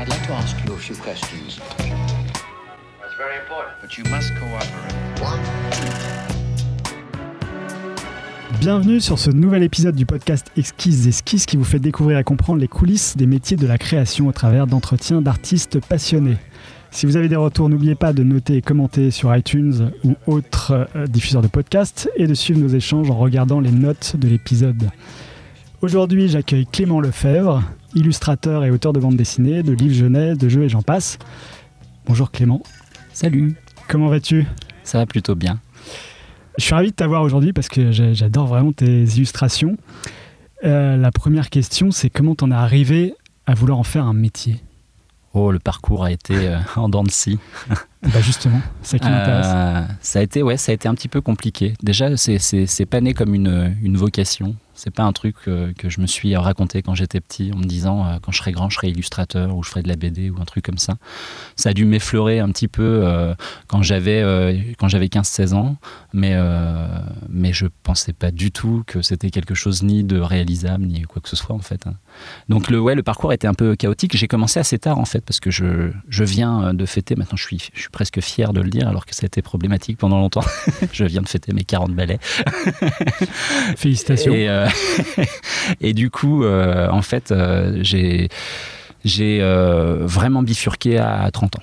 I'd like to ask you a few questions. That's very important. But you must cooperate. Bienvenue sur ce nouvel épisode du podcast Exquise Esquisses qui vous fait découvrir et comprendre les coulisses des métiers de la création au travers d'entretiens d'artistes passionnés. Si vous avez des retours, n'oubliez pas de noter et commenter sur iTunes ou autres euh, diffuseurs de podcasts et de suivre nos échanges en regardant les notes de l'épisode. Aujourd'hui, j'accueille Clément Lefebvre, illustrateur et auteur de bande dessinée, de livres jeunesse, de jeux et j'en passe. Bonjour Clément, Salut, comment vas-tu? Ça va plutôt bien. Je suis ravi de t'avoir aujourd'hui parce que j'adore vraiment tes illustrations. Euh, la première question, c'est comment t'en es arrivé à vouloir en faire un métier? Oh, le parcours a été euh, en dents de scie. Bah justement, c'est ça qui m'intéresse. Euh, ça a été, ouais, ça a été un petit peu compliqué. Déjà, c'est- pas né comme une, une vocation. C'est pas un truc euh, que je me suis raconté quand j'étais petit en me disant euh, quand je serai grand, je serai illustrateur ou je ferai de la BD ou un truc comme ça. Ça a dû m'effleurer un petit peu euh, quand j'avais euh, quand j'avais 15-16 ans, mais euh, mais je pensais pas du tout que c'était quelque chose ni de réalisable ni quoi que ce soit en fait. hein. Donc le ouais, le parcours était un peu chaotique. J'ai commencé assez tard en fait parce que je je viens de fêter. Maintenant, je suis je suis presque fier de le dire alors que ça a été problématique pendant longtemps. je viens de fêter mes 40 ballets. Félicitations. Et, euh, et du coup, euh, en fait, euh, j'ai j'ai euh, vraiment bifurqué à 30 ans.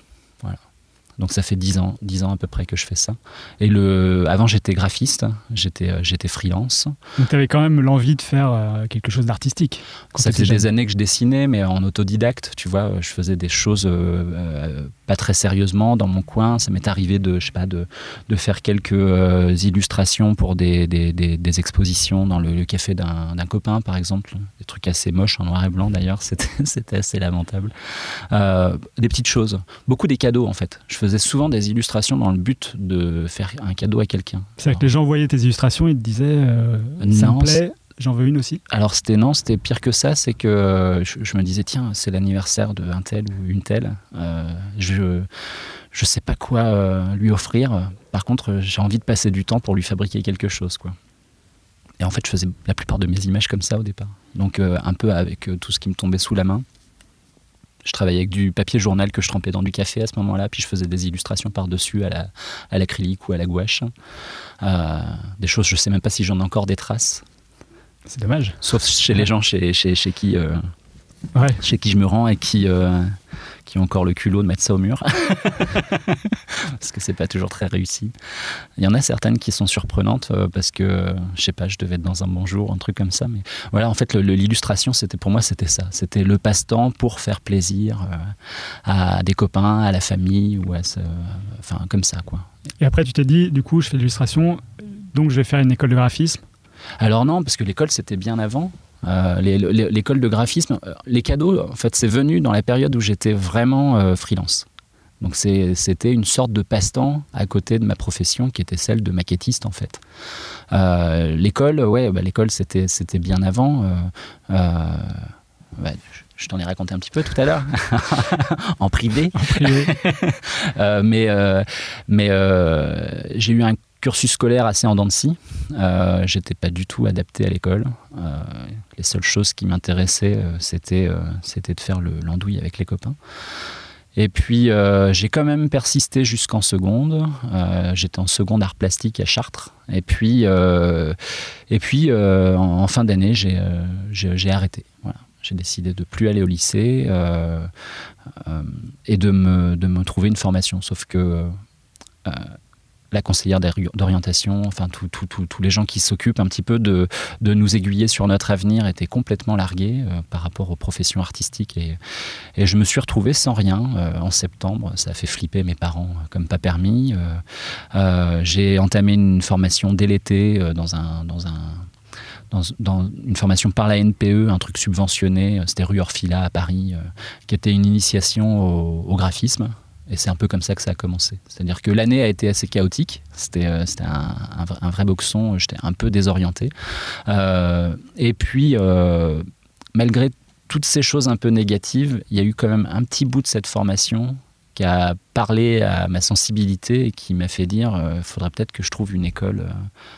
Donc ça fait 10 ans, 10 ans à peu près que je fais ça. Et le, avant j'étais graphiste, j'étais euh, j'étais freelance. Donc t'avais quand même l'envie de faire euh, quelque chose d'artistique. Ça t'étais fait des années que je dessinais, mais en autodidacte, tu vois, je faisais des choses euh, pas très sérieusement dans mon coin. Ça m'est arrivé de, je sais pas, de, de faire quelques euh, illustrations pour des, des, des- des expositions dans le, le café d'un copain, par exemple. Des trucs assez moches en noir et blanc d'ailleurs, c'était c'était assez lamentable. Euh, des petites choses, beaucoup des cadeaux en fait. Je faisais souvent des illustrations dans le but de faire un cadeau à quelqu'un. C'est-à-dire que les gens voyaient tes illustrations et te disaient euh, ça Non, me plaît, j'en veux une aussi. Alors c'était non, c'était pire que ça, c'est que euh, je, me disais tiens c'est l'anniversaire de un tel ou une telle, euh, je je sais pas quoi euh, lui offrir. Par contre j'ai envie de passer du temps pour lui fabriquer quelque chose quoi. Et en fait je faisais la plupart de mes images comme ça au départ, donc un peu avec tout ce qui me tombait sous la main. Je travaillais avec du papier journal que je trempais dans du café à ce moment-là, puis je faisais des illustrations par-dessus à la- à l'acrylique ou à la gouache. Des choses, je sais même pas si j'en ai encore des traces. C'est dommage. Sauf chez les gens chez, chez, chez qui, euh, Ouais. chez qui je me rends et qui, euh, qui ont encore le culot de mettre ça au mur. parce que c'est pas toujours très réussi. Il y en a certaines qui sont surprenantes euh, parce que, je sais pas, je devais être dans un bon jour, un truc comme ça. Mais voilà, en fait, l'illustration, c'était pour moi, c'était ça. C'était le passe-temps pour faire plaisir à des copains, à la famille ou à ce, enfin, comme ça, quoi. Et après tu t'es dit, du coup je fais l'illustration, donc je vais faire une école de graphisme. Alors non, parce que l'école c'était bien avant. Euh, L'école de graphisme, euh, les cadeaux, en fait, c'est venu dans la période où j'étais vraiment euh, freelance. Donc c'était une sorte de passe-temps à côté de ma profession qui était celle de maquettiste en fait. Euh, l'école, ouais, bah, l'école c'était c'était bien avant. bah, je- je t'en ai raconté un petit peu tout à l'heure en privé. En privé. Euh, mais euh, mais euh, j'ai eu un cursus scolaire assez en dents de scie. Euh, J'étais pas du tout adapté à l'école. Euh, les seules choses qui m'intéressaient, euh, c'était c'était de faire le- l'andouille avec les copains. Et puis j'ai quand même persisté jusqu'en seconde. J'étais en seconde art plastique à Chartres. Et puis et puis en, fin d'année, j'ai arrêté. J'ai décidé de plus aller au lycée. et de me, de me trouver une formation. Sauf que la conseillère d'ori- d'orientation, enfin tous les gens qui s'occupent un petit peu de, nous aiguiller sur notre avenir étaient complètement largués euh, par rapport aux professions artistiques. Et, je me suis retrouvé sans rien euh, en septembre. Ça a fait flipper mes parents euh, comme pas permis. J'ai entamé une formation dès l'été dans un... Dans un dans, dans une formation par la NPE, un truc subventionné, c'était rue Orfila à Paris, qui était une initiation au graphisme. Et c'est un peu comme ça que ça a commencé. C'est-à-dire que l'année a été assez chaotique. C'était euh, un vrai boxon. J'étais un peu désorienté. Euh, et puis, euh, malgré toutes ces choses un peu négatives, il y a eu quand même un petit bout de cette formation qui a parlé à ma sensibilité et qui m'a fait dire il faudrait peut-être que je trouve une école.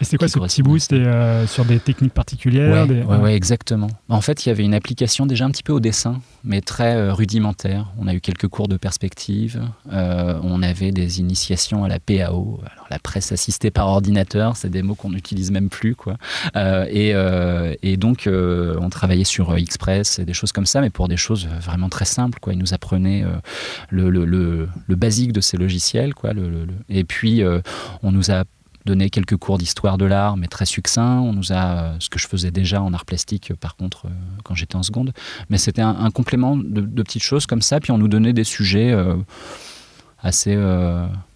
et c'était quoi ce petit bout C'était sur des techniques particulières Oui, ouais, exactement. En fait, il y avait une application déjà un petit peu au dessin, mais très rudimentaire. On a eu quelques cours de perspective, on avait des initiations à la PAO. Alors, la presse assistée par ordinateur, c'est des mots qu'on n'utilise même plus. Quoi. et, et, donc, on travaillait sur Express et des choses comme ça, mais pour des choses vraiment très simples. Quoi. Ils nous apprenaient le, le, le, le de ces logiciels. Quoi, et puis, euh, on nous a donné quelques cours d'histoire de l'art, mais très succincts. On nous a, euh, ce que je faisais déjà en art plastique, par contre, euh, quand j'étais en seconde. Mais c'était un, complément de, petites choses comme ça. Puis on nous donnait des sujets assez,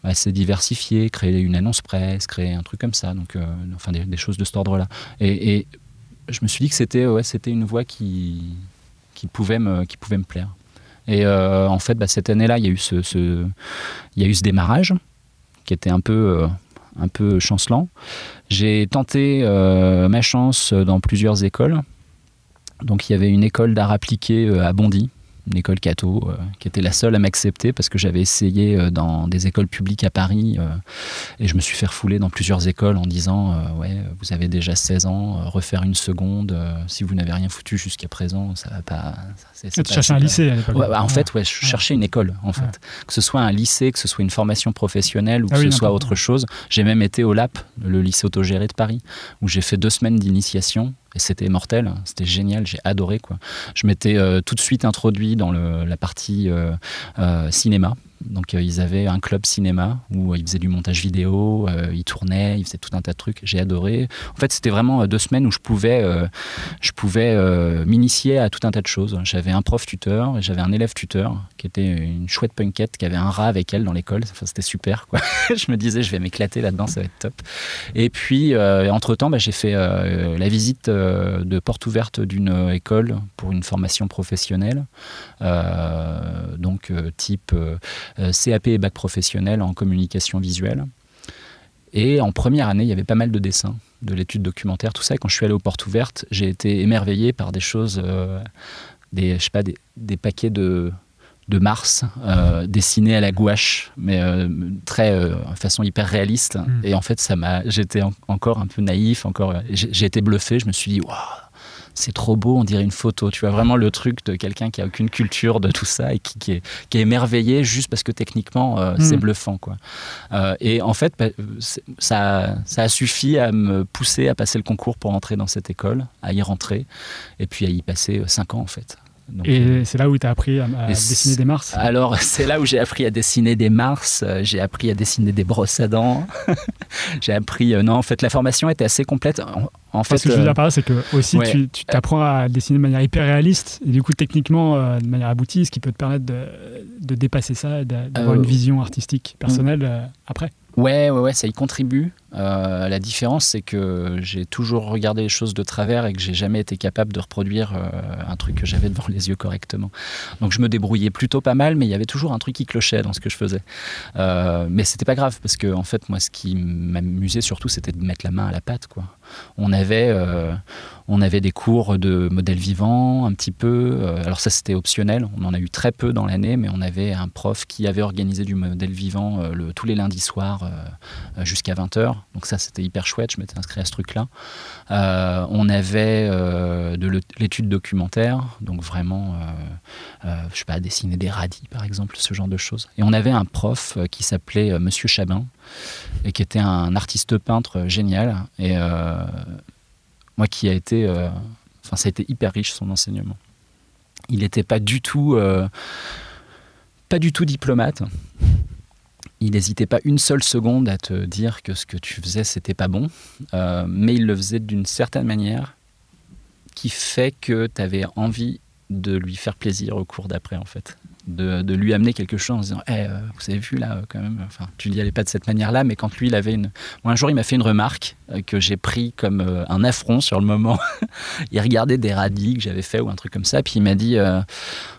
assez diversifiés, créer une annonce presse, créer un truc comme ça. Donc, enfin, des, choses de cet ordre-là. Et, je me suis dit que c'était ouais, une voie qui, qui, pouvait me, qui pouvait me plaire. Et euh, en fait, bah, cette année-là, il y a eu ce, démarrage qui était un peu, euh, un peu chancelant. J'ai tenté euh, ma chance dans plusieurs écoles. Donc il y avait une école d'art appliqué à Bondy, une école catho, euh, qui était la seule à m'accepter parce que j'avais essayé euh, dans des écoles publiques à Paris euh, et je me suis fait refouler dans plusieurs écoles en disant ouais vous avez déjà 16 ans, refaire une seconde si vous n'avez rien foutu jusqu'à présent ça va pas. tu cherchais un lycée à l'époque. Bah, en fait ouais je cherchais une école en fait que ce soit un lycée, que ce soit une formation professionnelle ou ah que ce soit autre chose. J'ai même été au LAP, le lycée autogéré de Paris, où j'ai fait deux semaines d'initiation et c'était mortel, c'était génial, j'ai adoré quoi. Je m'étais euh, tout de suite introduit dans le, la partie euh, euh, cinéma. Donc ils avaient un club cinéma où ils faisaient du montage vidéo, ils tournaient, ils faisaient tout un tas de trucs. J'ai adoré. En fait, c'était vraiment deux semaines où je pouvais, je pouvais m'initier à tout un tas de choses. J'avais un prof tuteur et j'avais un élève tuteur qui était une chouette punkette qui avait un rat avec elle dans l'école. Enfin, c'était super. Quoi. je me disais, je vais m'éclater là-dedans, ça va être top. Et puis, entre temps, bah, j'ai fait la visite euh, de porte ouverte d'une école pour une formation professionnelle, euh, donc euh, type CAP et bac professionnel en communication visuelle. Et en première année, il y avait pas mal de dessins, de l'étude documentaire, tout ça. Et quand je suis allé aux portes ouvertes, j'ai été émerveillé par des choses, des, je sais pas, des, paquets de, de Mars dessinés à la gouache, mais très de façon hyper réaliste. Hmm. Et en fait, ça m'a, j'étais encore un peu naïf, encore, j'ai été bluffé. Je me suis dit, waouh, c'est trop beau, on dirait une photo. Tu vois vraiment le truc de quelqu'un qui a aucune culture de tout ça et qui, est, qui est émerveillé juste parce que techniquement euh, c'est hmm. bluffant. Quoi. Euh, et en fait, bah, ça, ça a suffi à me pousser à passer le concours pour entrer dans cette école, à y rentrer et puis à y passer euh, cinq ans en fait et c'est là où tu as appris à, dessiner des Mars Alors, c'est là où j'ai appris à dessiner des Mars, euh, j'ai appris à dessiner des brosses à dents. j'ai appris. Euh, non, en fait, la formation était assez complète. En, fait, ce que je veux dire euh, par là, c'est que aussi tu t'apprends à dessiner de manière hyper réaliste et du coup, techniquement, de manière aboutie, ce qui peut te permettre de, de dépasser ça et d'avoir une vision artistique personnelle après. Ouais, ouais, ouais, ça y contribue. Euh, la différence, c'est que j'ai toujours regardé les choses de travers et que j'ai jamais été capable de reproduire euh, un truc que j'avais devant les yeux correctement. Donc je me débrouillais plutôt pas mal, mais il y avait toujours un truc qui clochait dans ce que je faisais. Euh, mais c'était pas grave parce que en fait, moi, ce qui m'amusait surtout, c'était de mettre la main à la pâte. On avait, euh, on avait des cours de modèle vivant un petit peu. Alors ça, c'était optionnel. On en a eu très peu dans l'année, mais on avait un prof qui avait organisé du modèle vivant tous les lundis soirs jusqu'à 20h. Donc ça, c'était hyper chouette. Je m'étais inscrit à ce truc-là. on avait de l'étude documentaire, donc vraiment, je sais pas, dessiner des radis, par exemple, ce genre de choses. Et on avait un prof qui s'appelait Monsieur Chabin et qui était un artiste peintre génial. Et euh, moi, qui a été, euh, enfin, ça a été hyper riche son enseignement. Il n'était euh, pas du tout diplomate. Il n'hésitait pas une seule seconde à te dire que ce que tu faisais, c'était pas bon, mais il le faisait d'une certaine manière qui fait que tu avais envie de lui faire plaisir au cours d'après, en fait. De, lui amener quelque chose en disant hey, euh, vous avez vu là quand même enfin tu n'y allais pas de cette manière là mais quand lui il avait une un jour il m'a fait une remarque euh, que j'ai pris comme euh, un affront sur le moment. Il regardait des radis que j'avais fait ou un truc comme ça puis il m'a dit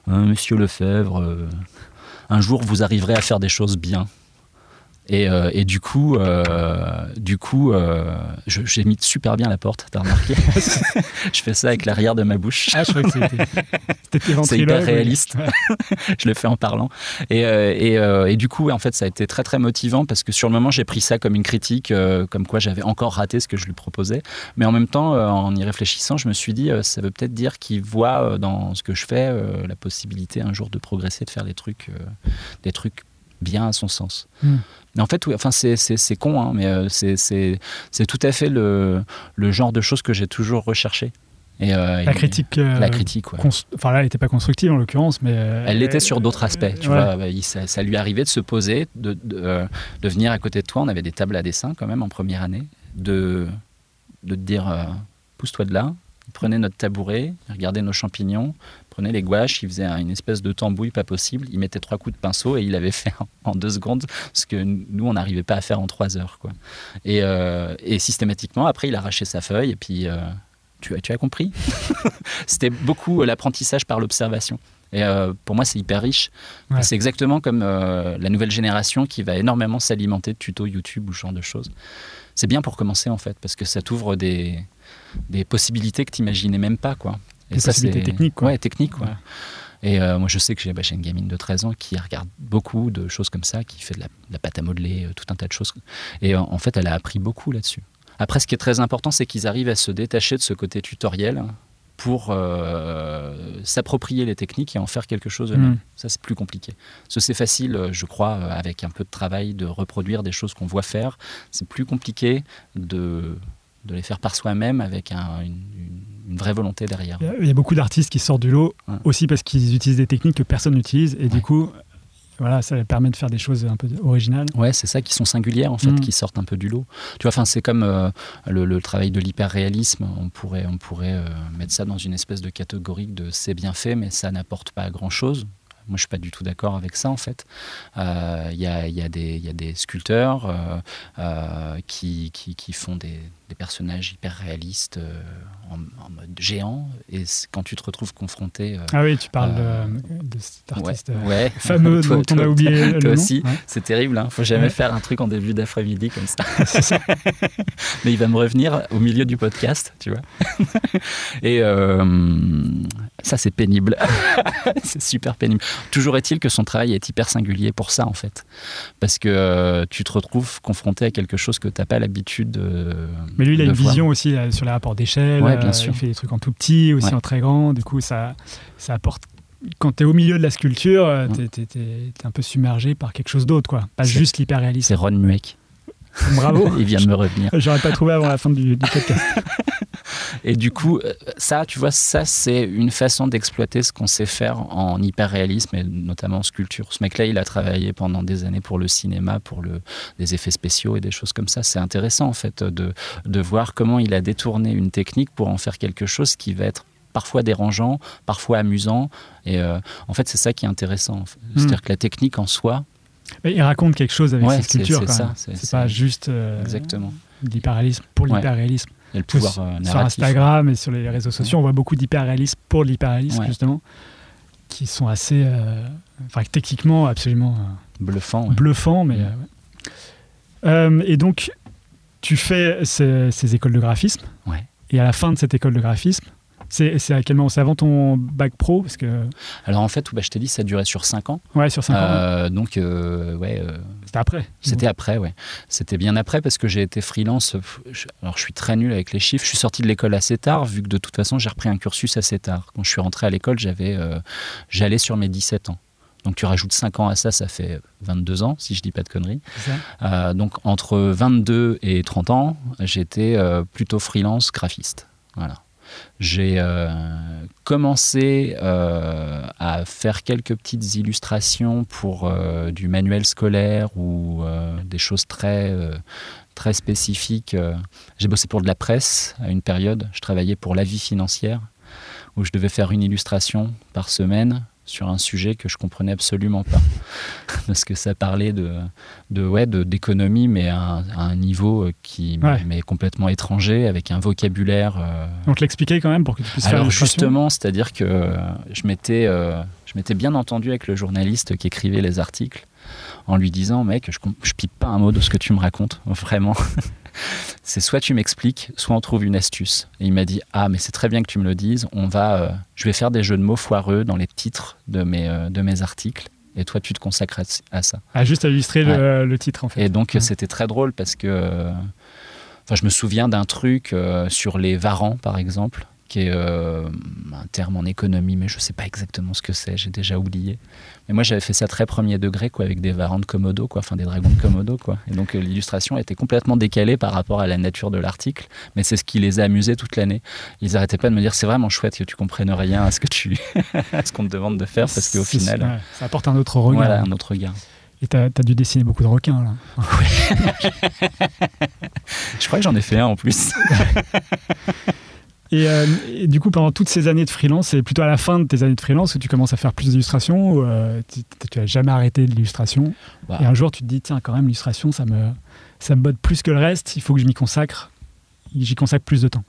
monsieur Lefebvre un jour vous arriverez à faire des choses bien Et, euh, et du coup, euh, du coup, euh, j'ai mis super bien la porte. T'as remarqué Je fais ça avec l'arrière de ma bouche. Ah, je crois que c'était. C'était tes C'est hyper réaliste. je le fais en parlant. Et, euh, et, et du coup, en fait, ça a été très très motivant parce que sur le moment, j'ai pris ça comme une critique, comme quoi j'avais encore raté ce que je lui proposais. Mais en même temps, en y réfléchissant, je me suis dit, ça veut peut-être dire qu'il voit dans ce que je fais la possibilité un jour de progresser, de faire des trucs, des trucs bien à son sens. Hmm. Mais en fait, oui, enfin, c'est, con, hein, mais euh, c'est, tout à fait le, le genre de choses que j'ai toujours recherché. Et, euh, La critique. euh, La critique, ouais. Enfin, là, elle n'était pas constructive en l'occurrence, mais. euh, Elle l'était sur d'autres aspects. Tu ouais. vois, Bah, il- ça, ça lui arrivait de se poser, de, de, de venir à côté de toi. On avait des tables à dessin quand même en première année, de, de te dire pousse-toi de là. Il prenait notre tabouret, il regardait nos champignons, prenait les gouaches, il faisait un- une espèce de tambouille pas possible. Il mettait trois coups de pinceau et il avait fait en, deux secondes ce que nous on n'arrivait pas à faire en trois heures. Quoi. Et, euh, et systématiquement, après, il arrachait sa feuille et puis. euh, tu, as, tu as compris? C'était beaucoup euh, l'apprentissage par l'observation. Et euh, pour moi, c'est hyper riche. Ouais. C'est exactement comme euh, la nouvelle génération qui va énormément s'alimenter de tutos YouTube ou ce genre de choses. C'est bien pour commencer, en fait, parce que ça t'ouvre des, des possibilités que tu n'imaginais même pas. Quoi. Des possibilités techniques, quoi. Ouais, techniques. ouais. Ouais. Et euh, moi, je sais que j'ai bah, une gamine de 13 ans qui regarde beaucoup de choses comme ça, qui fait de la, de la pâte à modeler, euh, tout un tas de choses. Et en fait, elle a appris beaucoup là-dessus. Après, ce qui est très important, c'est qu'ils arrivent à se détacher de ce côté tutoriel pour euh, s'approprier les techniques et en faire quelque chose eux-mêmes. Mm. Ça, c'est plus compliqué. C'est facile, je crois, avec un peu de travail, de reproduire des choses qu'on voit faire. C'est plus compliqué de, de les faire par soi-même avec un- une, une- une vraie volonté derrière. Il y a- beaucoup d'artistes qui sortent du lot Ouais. aussi parce qu'ils utilisent des techniques que personne n'utilise et du coup, voilà, ça leur permet de faire des choses un peu originales. Ouais, c'est ça qui sont singulières en fait, Mm. qui sortent un peu du lot. Tu vois, enfin, c'est comme euh, le, le travail de l'hyperréalisme. On pourrait, on pourrait euh, mettre ça dans une espèce de catégorie de c'est bien fait, mais ça n'apporte pas grand chose. Moi, je suis pas du tout d'accord avec ça en fait. Euh, Il y, a, il y a des- il y a des sculpteurs qui, qui, qui font des, des personnages hyper réalistes euh, en, en mode géant, et quand tu te retrouves confronté, euh, Ah oui, tu parles Euh, de, de cet ouais, artiste euh, ouais, fameux Toi- dont on toi- a oublié le toi nom. aussi. Ouais. c'est terrible, hein. faut jamais Ouais. faire un truc en début d'après-midi comme ça. Mais il va me revenir au milieu du podcast, tu vois. Et euh, ça, c'est pénible. c'est super pénible. Toujours est-il que son travail est hyper singulier pour ça, en fait. Parce que euh, tu te retrouves confronté à quelque chose que tu n'as pas l'habitude de. Mais lui, il a une vision aussi euh, sur les rapports d'échelle. Ouais, bien euh, sûr. Il fait des trucs en tout petit, aussi Ouais. en très grand. Du coup, ça, ça apporte. Quand tu es au milieu de la sculpture, euh, t'es es, un peu submergé par quelque chose d'autre, quoi. Pas juste l'hyperréalisme. C'est Ron Mueck. Bravo. il vient de me revenir. J'aurais pas trouvé avant la fin du, du podcast. Et du coup, euh, ça, tu vois, ça, c'est une façon d'exploiter ce qu'on sait faire en hyper-réalisme et notamment en sculpture. Ce mec-là, il a travaillé pendant des années pour le cinéma, pour le, des effets spéciaux et des choses comme ça. C'est intéressant, en fait, de, de voir comment il a détourné une technique pour en faire quelque chose qui va être parfois dérangeant, parfois amusant. Et euh, en fait, c'est ça qui est intéressant. fait. C'est-à-dire que la technique en soi, il raconte quelque chose avec Ouais, ses c'est- sculptures. c'est pas juste euh, exactement, l'hyperréalisme pour Ouais. l'hyperréalisme. Sur- pouvoir euh, Sur. Instagram et sur les réseaux sociaux, on voit beaucoup d'hyperréalisme pour l'hyperréalisme, Ouais. justement, qui sont assez. euh, Enfin, techniquement, absolument. euh, Bluffant. ouais. bluffant, mais. Mm. euh, ouais. Et donc, tu fais ces, ces écoles de graphisme. Ouais. Et à la fin de cette école de graphisme, c'est à quel moment? C'est avant ton bac pro? Parce que, Alors en fait, bah, je t'ai dit, ça durait sur 5 ans. Ouais, sur 5 ans. Euh, donc, euh, ouais, euh, C'était après. C'était après, ouais. C'était bien après parce que j'ai été freelance. Alors, je suis très nul avec les chiffres. Je suis sorti de l'école assez tard, vu que de toute façon, j'ai repris un cursus assez tard. Quand je suis rentré à l'école, j'avais, j'allais sur mes 17 ans. Donc, tu rajoutes 5 ans à ça, ça fait 22 ans, si je dis pas de conneries. Donc, entre 22 et 30 ans, j'étais plutôt freelance graphiste. Voilà. J'ai euh, commencé euh, à faire quelques petites illustrations pour euh, du manuel scolaire ou des choses très, très spécifiques. J'ai bossé pour de la presse à une période. Je travaillais pour La Vie financière où je devais faire une illustration par semaine sur un sujet que je comprenais absolument pas parce que ça parlait de de ouais de d'économie mais à un, à un niveau qui Ouais. m'est complètement étranger avec un vocabulaire euh, Donc, l'expliquer quand même pour que tu puisses faire alors l'illustration. justement, c'est-à-dire que euh, je m'étais, euh, je m'étais bien entendu avec le journaliste qui écrivait les articles. en lui disant Mec, je, je pipe pas un mot de ce que tu me racontes, vraiment. C'est soit tu m'expliques, soit on trouve une astuce. Et il m'a dit Ah, mais c'est très bien que tu me le dises, on va, euh, je vais faire des jeux de mots foireux dans les titres de mes, euh, de mes articles. Et toi, tu te consacres à, ça. Ah, juste à illustrer le, titre, en fait. Et donc, c'était très drôle parce que. Enfin, je me souviens d'un truc sur les varans, par exemple qui est euh, un terme en économie, mais je ne sais pas exactement ce que c'est, j'ai déjà oublié. Mais moi, j'avais fait ça très premier degré, quoi, avec des varans de Komodo, quoi, enfin des dragons de Komodo, quoi. Et donc euh, l'illustration était complètement décalée par rapport à la nature de l'article, mais c'est ce qui les a amusés toute l'année. Ils n'arrêtaient pas de me dire, c'est vraiment chouette que tu comprennes rien à ce que tu, à ce qu'on te demande de faire, parce qu'au final, ça apporte un autre regard. Voilà, un autre regard. Et tu as, dû dessiner beaucoup de requins, là. Oui. je crois que j'en ai fait un en plus. Euh, et, du coup, pendant toutes ces années de freelance, c'est plutôt à la fin de tes années de freelance que tu commences à faire plus d'illustrations ou euh, tu n'as jamais arrêté de l'illustration bah. Et un jour, tu te dis, tiens, quand même, l'illustration, ça me, ça me botte plus que le reste, il faut que je m'y consacre. J'y consacre plus de temps.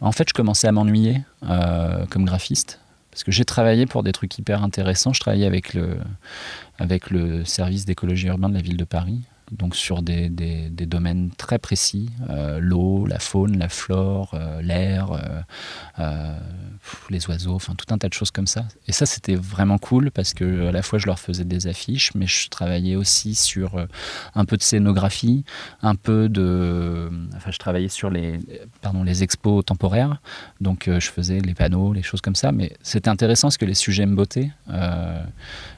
En fait, je commençais à m'ennuyer euh, comme graphiste. Parce que j'ai travaillé pour des trucs hyper intéressants. Je travaillais avec le, avec le service d'écologie urbaine de la ville de Paris donc sur des, des, domaines très précis, euh, l'eau, la faune, la flore, euh, l'air, euh, les oiseaux, enfin tout un tas de choses comme ça. Et ça c'était vraiment cool parce que à la fois je leur faisais des affiches, mais je travaillais aussi sur un peu de scénographie, un peu de, enfin je travaillais sur les, pardon, les expos temporaires, donc je faisais les panneaux, les choses comme ça. Mais c'était intéressant parce que les sujets me bottaient.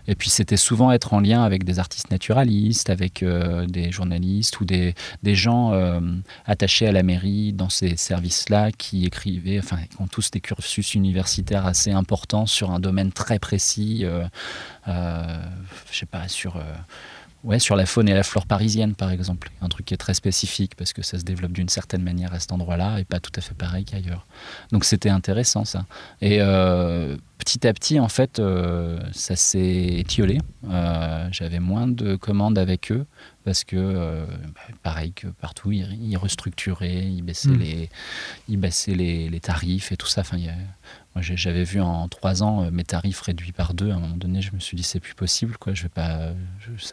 et puis c'était souvent être en lien avec des artistes naturalistes, avec euh, des journalistes ou des, gens euh, attachés à la mairie dans ces services-là qui écrivaient, enfin, qui ont tous des cursus universitaires assez importants sur un domaine très précis, euh, je sais pas, sur Ouais, sur la faune et la flore parisienne, par exemple. Un truc qui est très spécifique parce que ça se développe d'une certaine manière à cet endroit-là et pas tout à fait pareil qu'ailleurs. Donc c'était intéressant ça. Et euh, petit à petit, en fait, euh, ça s'est étiolé. Euh, j'avais moins de commandes avec eux parce que, bah, pareil que partout, ils, restructuraient, ils baissaient, hmm. les, ils baissaient les, les, tarifs et tout ça. Enfin, il y a, moi, j'avais vu en trois ans euh, mes tarifs réduits par deux. À un moment donné, je me suis dit, c'est plus possible. Quoi. Je, vais pas,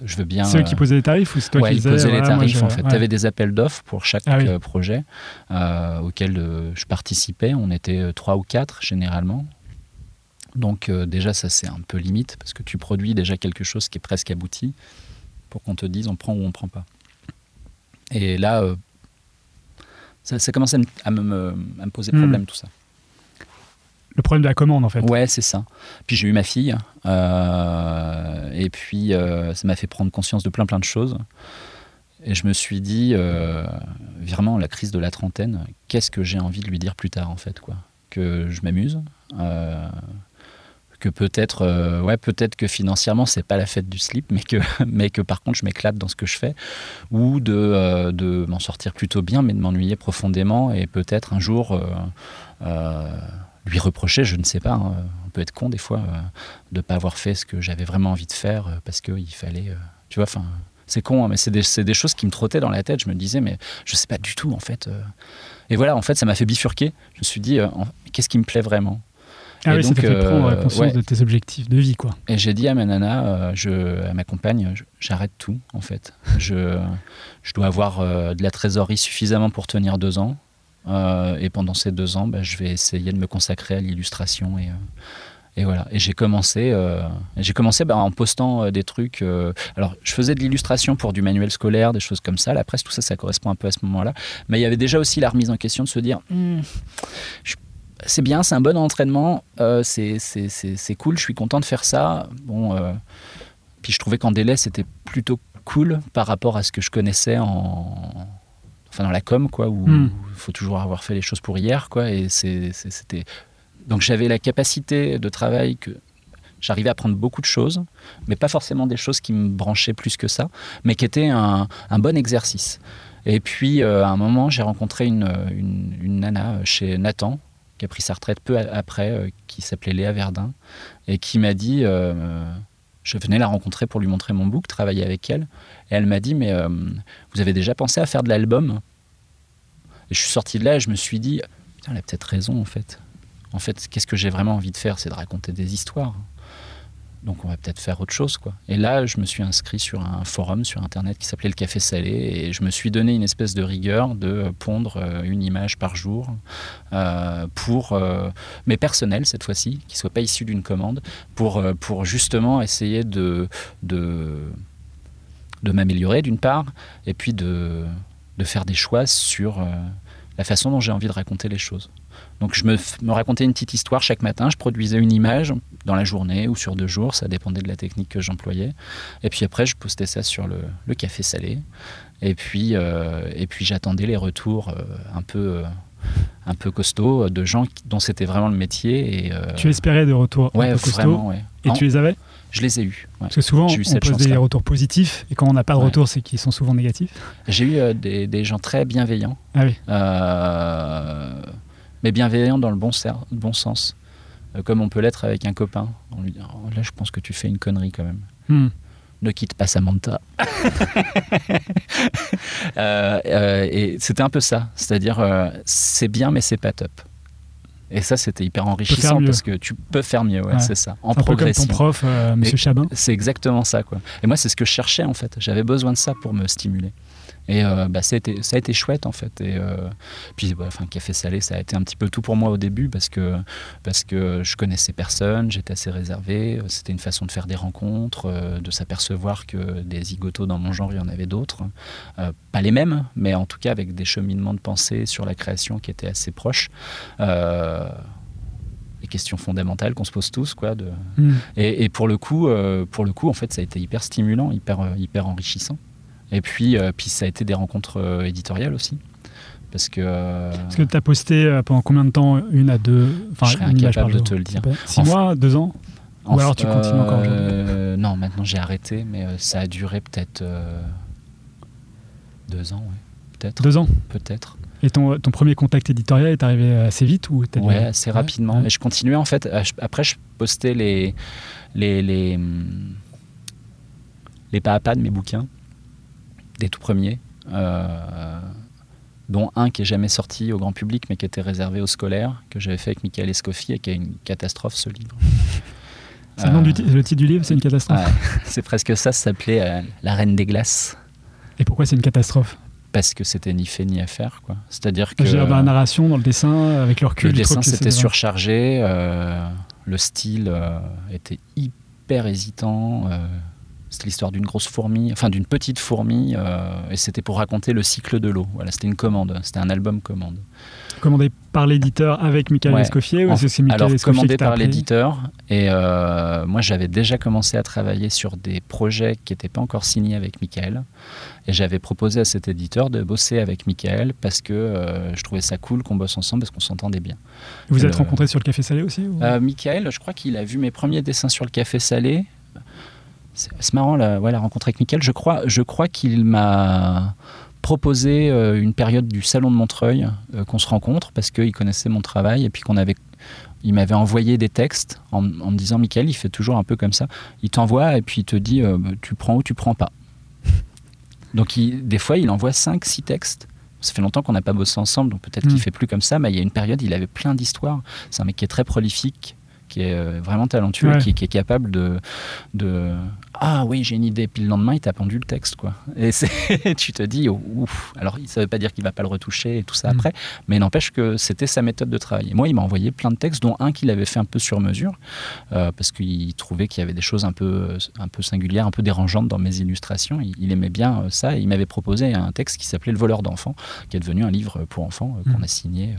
je, veux bien. C'est eux qui posaient les tarifs ou c'est toi qui ils posaient les tarifs, en fait. Tu avais des appels d'offres pour chaque ah euh, projet euh, auquel je participais. On était trois ou quatre, généralement. Donc, déjà, ça, c'est un peu limite parce que tu produis déjà quelque chose qui est presque abouti pour qu'on te dise on prend ou on prend pas. Et là, ça, ça commençait à me, à me, poser hmm. problème, tout ça le problème de la commande en fait. Ouais, c'est ça. Puis j'ai eu ma fille, euh, et puis euh, ça m'a fait prendre conscience de plein plein de choses. Et je me suis dit, euh, vraiment, la crise de la trentaine, qu'est-ce que j'ai envie de lui dire plus tard en fait quoi Que je m'amuse, que peut-être, ouais, peut-être que financièrement c'est pas la fête du slip, mais que, mais que par contre je m'éclate dans ce que je fais, ou de, de m'en sortir plutôt bien, mais de m'ennuyer profondément et peut-être un jour lui reprocher, je ne sais pas, hein, on peut être con des fois euh, de ne pas avoir fait ce que j'avais vraiment envie de faire euh, parce qu'il fallait, euh, tu vois, enfin, c'est con, hein, mais c'est des, choses qui me trottaient dans la tête. Je me disais, mais je ne sais pas du tout en fait. Et voilà, en fait, ça m'a fait bifurquer. Je me suis dit, qu'est-ce qui me plaît vraiment? Ah oui, donc, ça fait prendre conscience de tes objectifs de vie, quoi. Et j'ai dit à ma nana, je, à ma compagne, j'arrête tout, en fait. Je, je dois avoir de la trésorerie suffisamment pour tenir deux ans. Euh, et pendant ces deux ans, bah, je vais essayer de me consacrer à l'illustration et, euh, voilà. Et j'ai commencé, euh, j'ai commencé bah, en postant des trucs. alors, je faisais de l'illustration pour du manuel scolaire, des choses comme ça. La presse, tout ça, ça correspond un peu à ce moment-là. Mais il y avait déjà aussi la remise en question de se dire. Hmm, c'est bien, c'est un bon entraînement, c'est cool, je suis content de faire ça. Bon, puis je trouvais qu'en délai, c'était plutôt cool par rapport à ce que je connaissais en, enfin dans la com, quoi, où hmm. il faut toujours avoir fait les choses pour hier, quoi. Et c'était donc j'avais la capacité de travail que j'arrivais à prendre beaucoup de choses, mais pas forcément des choses qui me branchaient plus que ça, mais qui étaient un, bon exercice. Et puis, euh, à un moment, j'ai rencontré une, une, nana chez Nathan, qui a pris sa retraite peu après, euh, qui s'appelait Léa Verdun, et qui m'a dit, euh, je venais la rencontrer pour lui montrer mon book, travailler avec elle, et elle m'a dit, mais euh, vous avez déjà pensé à faire de l'album? Et je suis sorti de là et je me suis dit, putain, elle a peut-être raison en fait. En fait, qu'est-ce que j'ai vraiment envie de faire? C'est de raconter des histoires. Donc on va peut-être faire autre chose. Quoi. Et là, je me suis inscrit sur un forum sur Internet qui s'appelait le Café Salé et je me suis donné une espèce de rigueur de pondre euh, une image par jour euh, pour euh, mes personnels cette fois-ci, qui ne soit pas issu d'une commande, pour, justement essayer de, m'améliorer d'une part et puis de faire des choix sur la façon dont j'ai envie de raconter les choses. Donc je me, me, racontais une petite histoire chaque matin, je produisais une image dans la journée ou sur deux jours, ça dépendait de la technique que j'employais. Et puis après, je postais ça sur le, le café salé. Et puis, euh, et puis j'attendais les retours euh, un peu... Euh, un peu costauds de gens dont c'était vraiment le métier. Et, tu espérais des retours ouais, un peu costauds vraiment, ouais. Et tu les avais? Je les ai eus. Parce que souvent, eu on pose des retours positifs, et quand on n'a pas de retour, c'est qu'ils sont souvent négatifs. J'ai eu des, des, gens très bienveillants. Ah oui mais bienveillant dans le bon, bon sens, euh, comme on peut l'être avec un copain. On lui dit, oh, là, je pense que tu fais une connerie quand même. Hmm. Ne quitte pas Samantha. euh, euh, et c'était un peu ça, c'est-à-dire euh, c'est bien mais c'est pas top. Et ça, c'était hyper enrichissant parce que tu peux faire mieux, ouais, Ouais. c'est ça. En Un peu comme progression. ton prof, Monsieur Chabin. C'est exactement ça, quoi. Et moi, c'est ce que je cherchais, en fait. J'avais besoin de ça pour me stimuler. Et euh, bah, ça, a été, ça a été chouette, en fait. Et euh, puis, bah, enfin, Café Salé, ça a été un petit peu tout pour moi au début parce que, parce que je connaissais personne, j'étais assez réservé. C'était une façon de faire des rencontres, euh, de s'apercevoir que des zigotos dans mon genre, il y en avait d'autres. Euh, pas les mêmes, mais en tout cas avec des cheminements de pensée sur la création qui étaient assez proches. Les questions fondamentales qu'on se pose tous, quoi, de, Hmm. et, et pour le coup, euh, pour le coup, en fait, ça a été hyper stimulant, hyper, hyper enrichissant. Et puis, euh, puis ça a été des rencontres euh, éditoriales aussi, parce que euh, Parce que tu as posté pendant combien de temps Une à deux Enfin, Je serais une incapable de jour. te le dire. Six Enfin- mois Deux ans Ou alors tu continues encore aujourd'hui Non, maintenant j'ai arrêté, mais ça a duré peut-être deux ans, ouais. peut-être, Deux ans peut-être. Et ton, ton premier contact éditorial est arrivé assez vite ou t'as dû- Ouais, assez rapidement. ouais. Mais je continuais en fait. Après, je postais les les les, les pas à pas de mes bouquins, des tout premiers, euh, dont un qui est jamais sorti au grand public, mais qui était réservé aux scolaires, que j'avais fait avec Michael Escoffier, et qui est une catastrophe ce livre. C'est le, nom du Euh, le titre du livre, c'est une catastrophe? ouais, c'est presque ça. Ça s'appelait euh, La Reine des glaces. Et pourquoi c'est une catastrophe? Parce que c'était ni fait ni à faire, quoi. C'est-à-dire que Dans la narration, dans le dessin, avec le recul, Le dessin c'était surchargé, euh, le style euh, était hyper hésitant. C'était l'histoire d'une grosse fourmi, enfin d'une petite fourmi, euh, et c'était pour raconter le cycle de l'eau. Voilà, c'était une commande, c'était un album commande. Commandé par l'éditeur avec Michael Ouais. Escoffier ou c'est Michael Alors Escoffier commandé par l'éditeur, et euh, moi j'avais déjà commencé à travailler sur des projets qui n'étaient pas encore signés avec Michael, et j'avais proposé à cet éditeur de bosser avec Michael parce que euh, je trouvais ça cool qu'on bosse ensemble parce qu'on s'entendait bien. Vous vous êtes le- rencontrés sur le Café Salé aussi ou- Michael, je crois qu'il a vu mes premiers dessins sur le café salé. C'est marrant la, ouais, la rencontre avec Michael. Je crois, je crois qu'il m'a proposé euh, une période du salon de Montreuil euh, qu'on se rencontre parce qu'il connaissait mon travail et puis qu'on avait. Il m'avait envoyé des textes en, en me disant Michael, il fait toujours un peu comme ça. Il t'envoie et puis il te dit euh, tu prends ou tu prends pas. Donc il- des fois, il envoie 5-6 textes. Ça fait longtemps qu'on n'a pas bossé ensemble, donc peut-être Mm. qu'il fait plus comme ça, mais il y a une période, il avait plein d'histoires. C'est un mec qui est très prolifique, qui est vraiment talentueux, Ouais. qui, qui est capable de, de ah oui j'ai une idée, puis le lendemain il t'a pendu le texte quoi. Et tu te dis oh, ouf. Alors ça veut pas dire qu'il va pas le retoucher et tout ça Mm. après, mais n'empêche que c'était sa méthode de travail. Et moi il m'a envoyé plein de textes, dont un qu'il avait fait un peu sur mesure, euh, parce qu'il trouvait qu'il y avait des choses un peu un peu singulières, un peu dérangeantes dans mes illustrations. Il, il aimait bien euh, ça. Et il m'avait proposé un texte qui s'appelait Le voleur d'enfants, qui est devenu un livre pour enfants euh, qu'on Mm. a signé euh,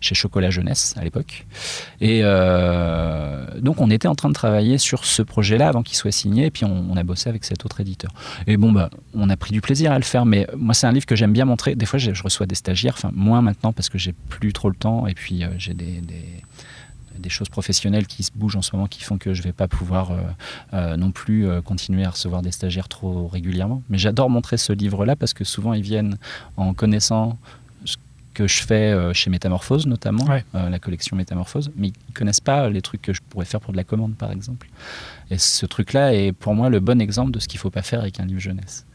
chez Chocolat Jeunesse à l'époque. Et euh, donc on était en train de travailler sur ce projet-là avant qu'il soit signé, et puis on, on a bossé avec cet autre éditeur. Et bon, bah, on a pris du plaisir à le faire, mais moi c'est un livre que j'aime bien montrer. Des fois je, je reçois des stagiaires, enfin moins maintenant parce que j'ai plus trop le temps, et puis euh, j'ai des, des des choses professionnelles qui se bougent en ce moment qui font que je vais pas pouvoir euh, euh, non plus euh, continuer à recevoir des stagiaires trop régulièrement. Mais j'adore montrer ce livre-là parce que souvent ils viennent en connaissant ce que je fais chez Métamorphose notamment, Ouais. la collection Métamorphose, mais ils connaissent pas les trucs que je pourrais faire pour de la commande par exemple. Et ce truc-là est pour moi le bon exemple de ce qu'il faut pas faire avec un livre jeunesse.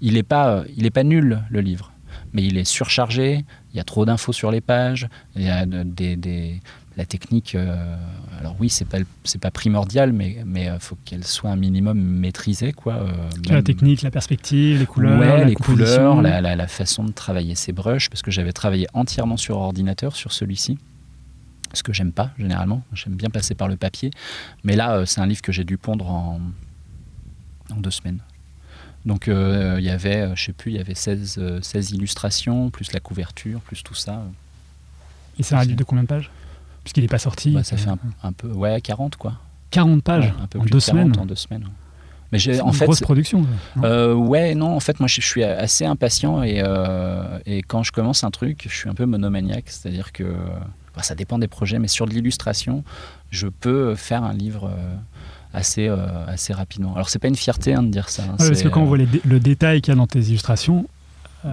Il est pas, euh, il est pas nul le livre, mais il est surchargé. Il y a trop d'infos sur les pages. Il y a de- des, des- la technique, euh, alors oui, c'est pas c'est pas primordial, mais mais euh, faut qu'elle soit un minimum maîtrisée, quoi. euh, La même- technique, la perspective, les couleurs, Ouais, la les couleurs, la, la- la façon de travailler ses brushes, parce que j'avais travaillé entièrement sur ordinateur sur celui-ci. Ce que j'aime pas généralement, j'aime bien passer par le papier. Mais là, euh, c'est un livre que j'ai dû pondre en, en deux semaines. Donc euh, il y avait, euh, je sais plus, il y avait 16, euh, 16 illustrations, plus la couverture, plus tout ça. Et c'est un livre de combien de pages? Puisqu'il n'est pas sorti. Bah, ça fait un, un peu, ouais, 40 quoi. 40 pages Ouais, un peu en plus deux de 40 semaines. en deux semaines. ouais. Mais j'ai, C'est en une fait, grosse production. non Euh, ouais, non, en fait, moi, je, je suis assez impatient et, euh, et quand je commence un truc, je suis un peu monomaniaque. C'est-à-dire que bah, ça dépend des projets, mais sur de l'illustration, je peux faire un livre euh, assez, euh, assez rapidement. Alors, c'est pas une fierté hein, de dire ça. hein, Ouais, parce que quand on euh, voit les dé- le détail qu'il y a dans tes illustrations, euh,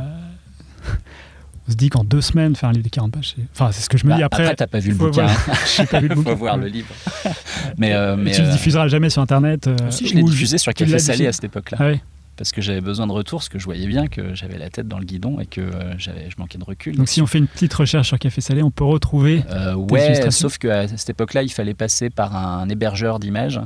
on se dit qu'en deux semaines, faire un livre de 40 pages, c'est... Enfin, c'est ce que je me bah, dis après, après. t'as pas vu le bouquin. voir- pas vu le Il bouquin. faut voir le livre. mais euh, Mais mais tu le euh, diffuseras jamais sur Internet. euh, si, je l'ai diffusé sur Café Salé à cette époque-là. Ah oui. Parce que j'avais besoin de retour, parce que je voyais bien que j'avais la tête dans le guidon et que euh, j'avais, je manquais de recul. Donc si on fait une petite recherche sur Café Salé, on peut retrouver. Euh, ouais, sauf qu'à cette époque-là, il fallait passer par un hébergeur d'images.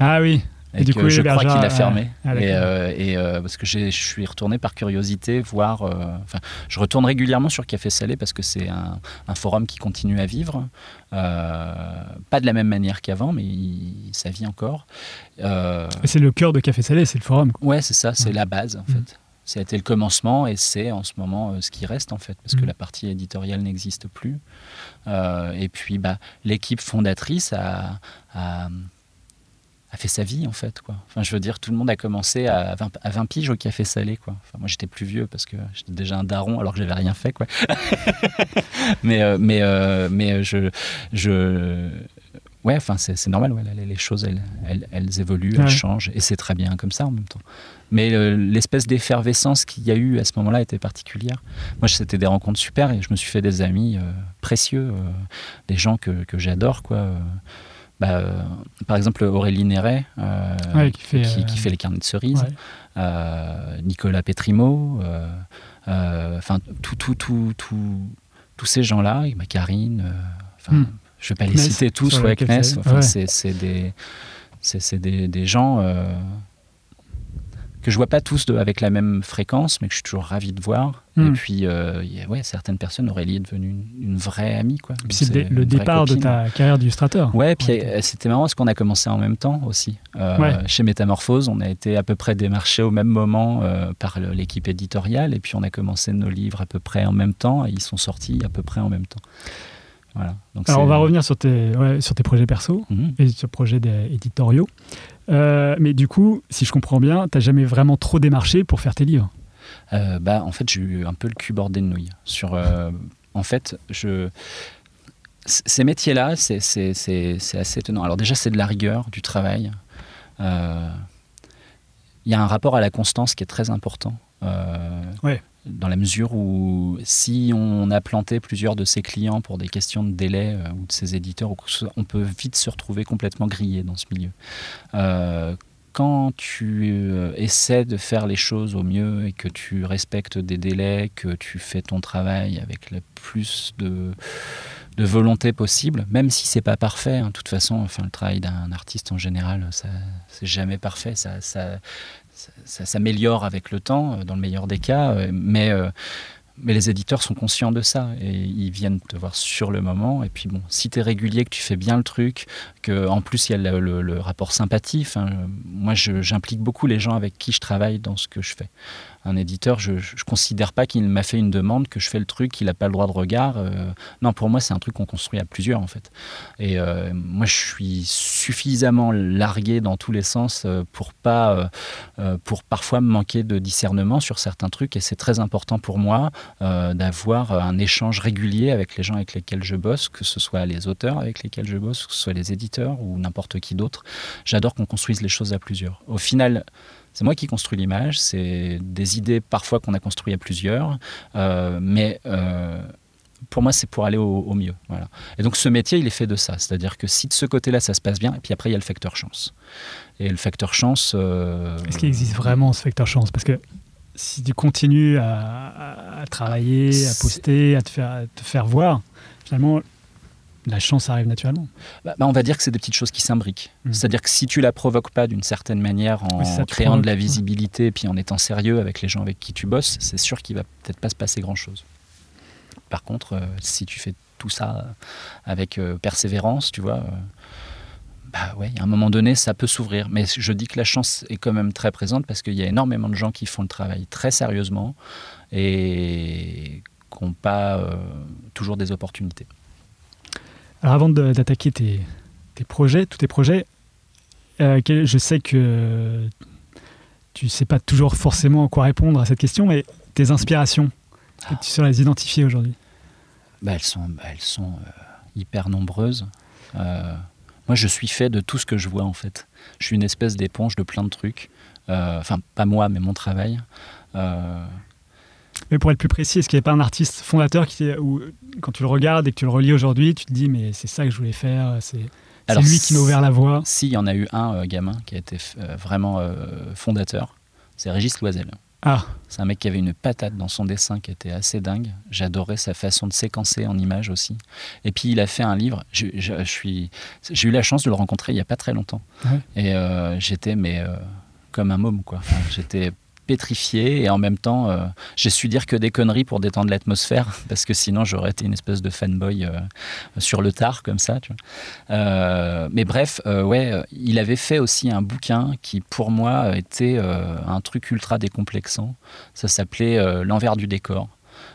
Ah oui. Et, Et du que coup, je crois qu'il a fermé. ah, et euh, et, euh, parce que je suis retourné par curiosité voir. euh, Enfin, je retourne régulièrement sur Café Salé parce que c'est un, un forum qui continue à vivre. Pas de la même manière qu'avant, mais il- ça vit encore. C'est le cœur de Café Salé, c'est le forum. quoi. Ouais, c'est ça, c'est Ouais. la base en Mhm. fait. Ça a été le commencement et c'est en ce moment ce qui reste en fait, parce que Mhm. la partie éditoriale n'existe plus. Et puis bah, l'équipe fondatrice a, a, a fait sa vie en fait. Quoi. Enfin, je veux dire, tout le monde a commencé à 20, à 20 piges au café salé. Quoi. Enfin, moi j'étais plus vieux parce que j'étais déjà un daron alors que j'avais rien fait. Quoi. mais euh, mais, euh, mais je. je Ouais, enfin, c'est normal, ouais, les, choses, elles, elles, elles évoluent, elles Ouais. changent, et c'est très bien comme ça en même temps. Mais euh, l'espèce d'effervescence qu'il y a eu à ce moment-là était particulière. Moi, c'était des rencontres super, et je me suis fait des amis euh, précieux, euh, des gens que, que j'adore, quoi. Bah, euh, par exemple, Aurélie Néret, euh, Ouais, qui fait, qui, euh, qui fait les carnets de cerises, Ouais. Nicolas Petrimo, enfin, tout, tout, tout, tout- tous ces gens-là, Karine, enfin, Hmm. je vais pas les Kness, citer tous, ouais, Kness, c'est- enfin, des, c'est des, des gens euh, que je vois pas tous de- avec la même fréquence, mais que je suis toujours ravi de voir. Et Hmm. puis, euh, a- ouais, certaines personnes, Aurélie est devenue une, une vraie amie, quoi. C'est le, départ de ta carrière d'illustrateur. Ouais, puis Ouais. euh, c'était marrant parce qu'on a commencé en même temps aussi. Euh, Ouais. Chez Métamorphose, on a été à peu près démarchés au même moment euh, par l'équipe éditoriale et puis on a commencé nos livres à peu près en même temps et ils sont sortis à peu près en même temps. Voilà. Donc Alors on va revenir sur tes, ouais, sur tes projets perso Mhm. et sur projets éditoriaux. Euh, mais du coup, si je comprends bien, t'as jamais vraiment trop démarché pour faire tes livres. Euh, bah, en fait, j'ai eu un peu le cul bordé de nouilles. Sur, euh, en fait, je... ces métiers-là, c'est assez étonnant. Alors déjà, c'est de la rigueur, du travail. Il y a un rapport à la constance qui est très important. Ouais. Dans la mesure où si on a planté plusieurs de ses clients pour des questions de délai euh, ou de ses éditeurs, on peut vite se retrouver complètement grillé dans ce milieu. Euh, quand tu euh, essaies de faire les choses au mieux et que tu respectes des délais, que tu fais ton travail avec le plus de, de volonté possible, même si c'est pas parfait, hein, de toute façon, enfin, le travail d'un artiste en général, ça, c'est jamais parfait, ça, ça- s'améliore avec le temps, euh, dans le meilleur des cas, euh, mais, euh, mais les éditeurs sont conscients de ça et ils viennent te voir sur le moment. Et puis bon, si tu es régulier, que tu fais bien le truc, que en plus il y a le, rapport sympathie, enfin, euh, moi j'implique beaucoup les gens avec qui je travaille dans ce que je fais. Un éditeur, je ne considère pas qu'il m'a fait une demande, que je fais le truc, qu'il n'a pas le droit de regard. euh, non, pour moi, c'est un truc qu'on construit à plusieurs, en fait. Et euh, moi, je suis suffisamment largué dans tous les sens euh, pour pas, pour parfois me manquer de discernement sur certains trucs. Et c'est très important pour moi euh, d'avoir un échange régulier avec les gens avec lesquels je bosse, que ce soit les auteurs avec lesquels je bosse, que ce soit les éditeurs ou n'importe qui d'autre. J'adore qu'on construise les choses à plusieurs. Au final, c'est moi qui construis l'image, c'est des idées parfois qu'on a construites à plusieurs, euh, mais euh, pour moi c'est pour aller au, mieux. Voilà. Et donc ce métier il est fait de ça, c'est-à-dire que si de ce côté-là ça se passe bien, et puis après il y a le facteur chance. Et le facteur chance... Est-ce qu'il existe vraiment ce facteur chance? Parce que si tu continues à, à- à travailler, à poster, à te faire, à te faire voir, finalement, la chance arrive naturellement. Bah, bah, on va dire que c'est des petites choses qui s'imbriquent. Mm. C'est-à-dire que si tu la provoques pas d'une certaine manière en Oui, créant de la ouais. visibilité et puis en étant sérieux avec les gens avec qui tu bosses, c'est sûr qu'il va peut-être pas se passer grand-chose. Par contre, euh, si tu fais tout ça avec euh, persévérance, tu vois, euh, bah ouais, à un moment donné, ça peut s'ouvrir. Mais je dis que la chance est quand même très présente parce qu'il y a énormément de gens qui font le travail très sérieusement et qui n'ont pas euh, toujours des opportunités. Alors avant d'attaquer tes, tes projets, tous tes projets, euh, je sais que tu sais pas toujours forcément à quoi répondre à cette question, mais tes inspirations, est-ce que tu saurais les identifier aujourd'hui? Bah, elles sont, bah, elles sont euh, hyper nombreuses. Euh, moi, je suis fait de tout ce que je vois, en fait. Je suis une espèce d'éponge de plein de trucs. Euh, Enfin, pas moi, mais mon travail. Euh, Mais pour être plus précis, est-ce qu'il n'y a pas un artiste fondateur qui, où, quand tu le regardes et que tu le relis aujourd'hui, tu te dis mais c'est ça que je voulais faire, c'est lui qui m'a ouvert la voie si, il y en a eu un euh, gamin qui a été euh, vraiment euh, fondateur. C'est Régis Loisel. Ah, C'est un mec qui avait une patate dans son dessin qui était assez dingue. J'adorais sa façon de séquencer en images aussi. Et puis il a fait un livre. Je, je- je suis, j'ai eu la chance de le rencontrer il y a pas très longtemps. Ouais. Et euh, j'étais mais euh, comme un môme quoi. Enfin, j'étais pétrifié et en même temps euh, j'ai su dire que des conneries pour détendre l'atmosphère parce que sinon j'aurais été une espèce de fanboy euh, sur le tard comme ça. Euh, mais bref, ouais, il avait fait aussi un bouquin qui pour moi était un truc ultra décomplexant. Ça s'appelait L'envers du décor.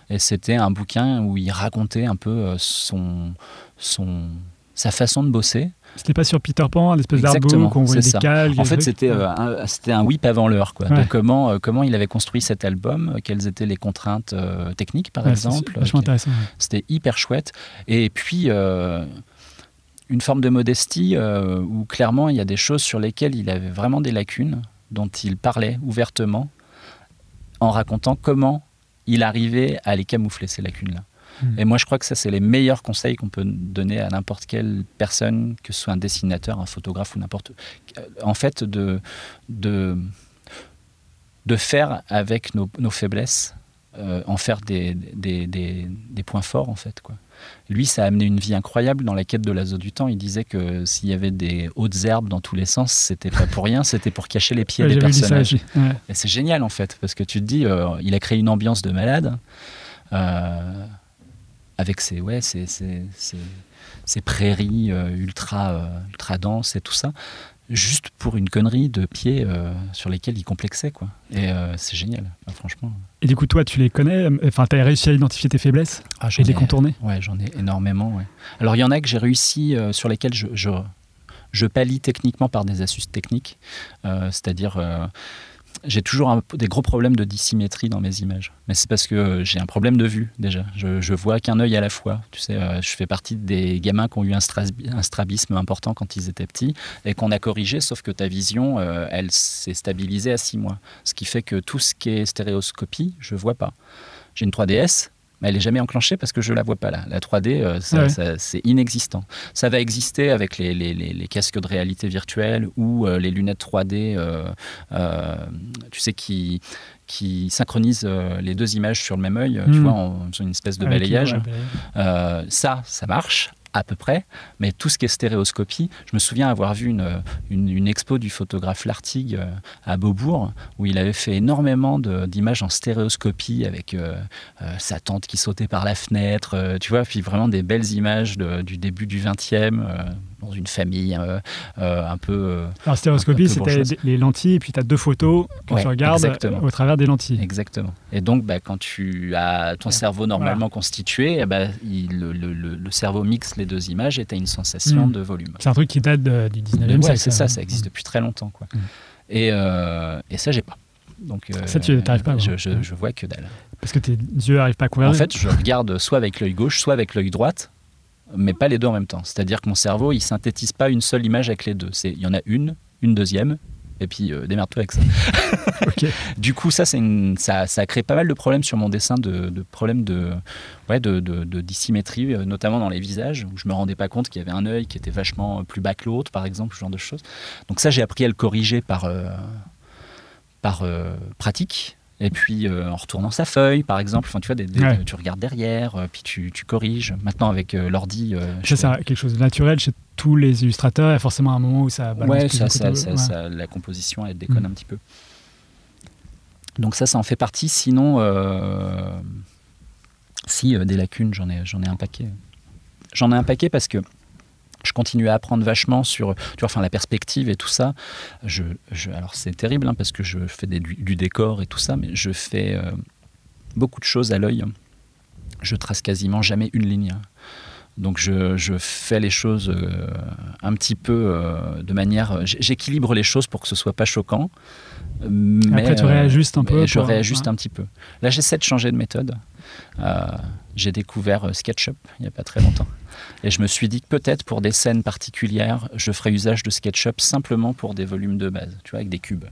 Et c'était un bouquin où il racontait un peu son, son, sa façon de bosser. c'était pas sur Peter Pan, l'espèce Exactement, d'artbook où on voyait des calques. En fait, c'était euh, un, c'était un whip avant l'heure. Quoi. Ouais. De comment, euh, comment il avait construit cet album, euh, quelles étaient les contraintes euh, techniques, par Ouais, exemple. intéressant. C'était hyper chouette. Et puis, une forme de modestie où clairement, il y a des choses sur lesquelles il avait vraiment des lacunes, dont il parlait ouvertement, en racontant comment il arrivait à les camoufler, ces lacunes-là. Hmm. Et moi, je crois que ça, c'est les meilleurs conseils qu'on peut donner à n'importe quelle personne, que ce soit un dessinateur, un photographe ou n'importe. euh, En fait, de, de, de faire avec nos, nos faiblesses, euh, en faire des, des, des, des points forts, en fait. Quoi. Lui, ça a amené une vie incroyable dans la quête de l'azo du temps. Il disait que s'il y avait des hautes herbes dans tous les sens, c'était pas pour rien, c'était pour cacher les pieds Ouais, des personnages. Ouais. Et c'est génial en fait, parce que tu te dis, euh, il a créé une ambiance de malade euh, avec ses, ouais, ses, ses- ses- ses prairies euh, ultra, euh, ultra denses et tout ça, juste pour une connerie de pieds euh, sur lesquels il complexait. Quoi. Et euh, c'est génial, Enfin, franchement. Et du coup, toi, tu les connais Enfin, tu as réussi à identifier tes faiblesses Ah, et les contourner? Ouais, j'en ai énormément. ouais. Alors, il y en a que j'ai réussi, euh, sur lesquels je, je, je pallie techniquement par des astuces techniques. C'est-à-dire, j'ai toujours des gros problèmes de dissymétrie dans mes images. Mais c'est parce que euh, j'ai un problème de vue, déjà. Je, je vois qu'un œil à la fois. Tu sais, euh, je fais partie des gamins qui ont eu un strabisme important quand ils étaient petits et qu'on a corrigé, sauf que ta vision, euh, elle s'est stabilisée à 6 mois. Ce qui fait que tout ce qui est stéréoscopie, je vois pas. J'ai une 3DS, mais elle n'est jamais enclenchée parce que je la vois pas là. La 3D, euh, Ouais. c'est inexistant. Ça va exister avec les, les- les- les casques de réalité virtuelle ou euh, les lunettes 3D, euh, tu sais, qui, qui synchronisent les deux images sur le même œil, tu Mm. vois, en faisant une espèce de Avec- balayage. ouais, ça, ça marche à peu près, mais tout ce qui est stéréoscopie, je me souviens avoir vu une, une, expo du photographe Lartigue euh, à Beaubourg, où il avait fait énormément d'images en stéréoscopie avec euh, euh, sa tante qui sautait par la fenêtre, tu vois, puis vraiment des belles images du début du 20e, euh, dans une famille euh, euh, un peu... euh, Alors, stéréoscopie, c'était les lentilles, et puis tu as deux photos que Ouais, tu regardes exactement. au travers des lentilles. Exactement. Et donc, bah, quand tu as ton Ouais. cerveau normalement constitué, eh il- le, le- le- le cerveau mixe les deux images et tu as une sensation Mm. de volume. C'est un truc qui date de- du 19e Ouais, siècle. c'est ça, ça existe depuis très longtemps. Quoi. Mm. Et, euh, et ça, j'ai pas. Donc, Ça, tu t'arrives pas à je, je, je vois que dalle. Parce que tes yeux n'arrivent pas à couvrir. En fait, je regarde soit avec l'œil gauche, soit avec l'œil droite, mais pas les deux en même temps. C'est-à-dire que mon cerveau, il synthétise pas une seule image avec les deux. C'est- Il y en a une, une deuxième, et puis euh, démerde-toi avec ça. Du coup, ça, c'est une- ça, ça crée pas mal de problèmes sur mon dessin, de, de problèmes de, ouais, de, de- de dissymétrie, euh, notamment dans les visages, où je me rendais pas compte qu'il y avait un œil qui était vachement plus bas que l'autre, par exemple, ce genre de choses. Donc ça, j'ai appris à le corriger par, euh, par euh, pratique. Et puis euh, en retournant sa feuille, par exemple, enfin, tu vois, des- des- Ouais. tu regardes derrière, euh, puis tu, tu corriges. Maintenant avec euh, l'ordi, Ça, c'est quelque chose de naturel chez tous les illustrateurs. Il y a forcément un moment où ça balance ouais, ça, ouais. la composition, elle déconne Mm. un petit peu. Donc ça, ça en fait partie. Sinon, si, des lacunes, j'en ai, j'en ai un paquet. J'en ai un paquet parce que je continue à apprendre vachement sur tu vois, enfin, la perspective et tout ça. Je, je- alors c'est terrible hein, parce que je fais des- du, du décor et tout ça, mais je fais euh, beaucoup de choses à l'œil. Je trace quasiment jamais une ligne. Donc je, je fais les choses euh, un petit peu euh, de manière... J'équilibre les choses pour que ce soit pas choquant. Mais, Après, tu réajustes un peu Je réajuste un petit peu. Là, j'essaie de changer de méthode. Euh, J'ai découvert euh, SketchUp il n'y a pas très longtemps. Et je me suis dit que peut-être pour des scènes particulières, je ferai usage de SketchUp simplement pour des volumes de base, tu vois, avec des cubes.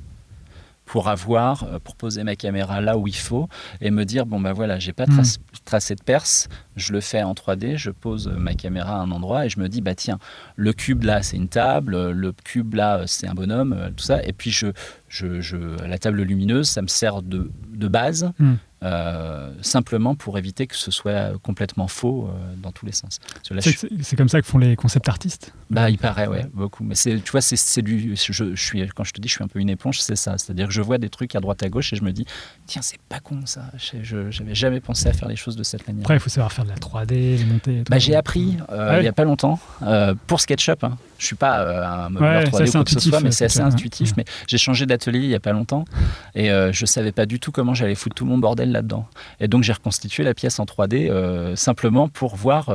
Pour avoir, euh, pour poser ma caméra là où il faut et me dire, bon, bah voilà, j'ai pas Mm. trac- tracé de perce, je le fais en 3D, je pose ma caméra à un endroit et je me dis, bah tiens, le cube là, c'est une table, le cube là, c'est un bonhomme, euh, tout ça. Et puis, je, je, je- la table lumineuse, ça me sert de, de base, Mm. euh, simplement pour éviter que ce soit complètement faux euh, dans tous les sens. C'est- je- comme ça que font les concept artistes? bah, il paraît, ouais, beaucoup. Mais tu vois, c'est, du. Je, je suis, quand je te dis, je suis un peu une éponge, c'est ça. C'est-à-dire que je vois des trucs à droite à gauche et je me dis, tiens, c'est pas con ça. J'avais jamais pensé à faire les choses de cette manière. Après, il faut savoir faire de la 3D, les. Bah, j'ai appris euh, Ah ouais. il y a pas longtemps euh, pour SketchUp. Hein. Je suis pas euh, un modeleur Ouais, 3D ça, ou quoi que ce soit, mais c'est assez ouais. intuitif. Ouais. Mais j'ai changé d'atelier il y a pas longtemps et je savais pas du tout comment j'allais foutre tout mon bordel là-dedans. Et donc j'ai reconstitué la pièce en 3D euh, simplement pour voir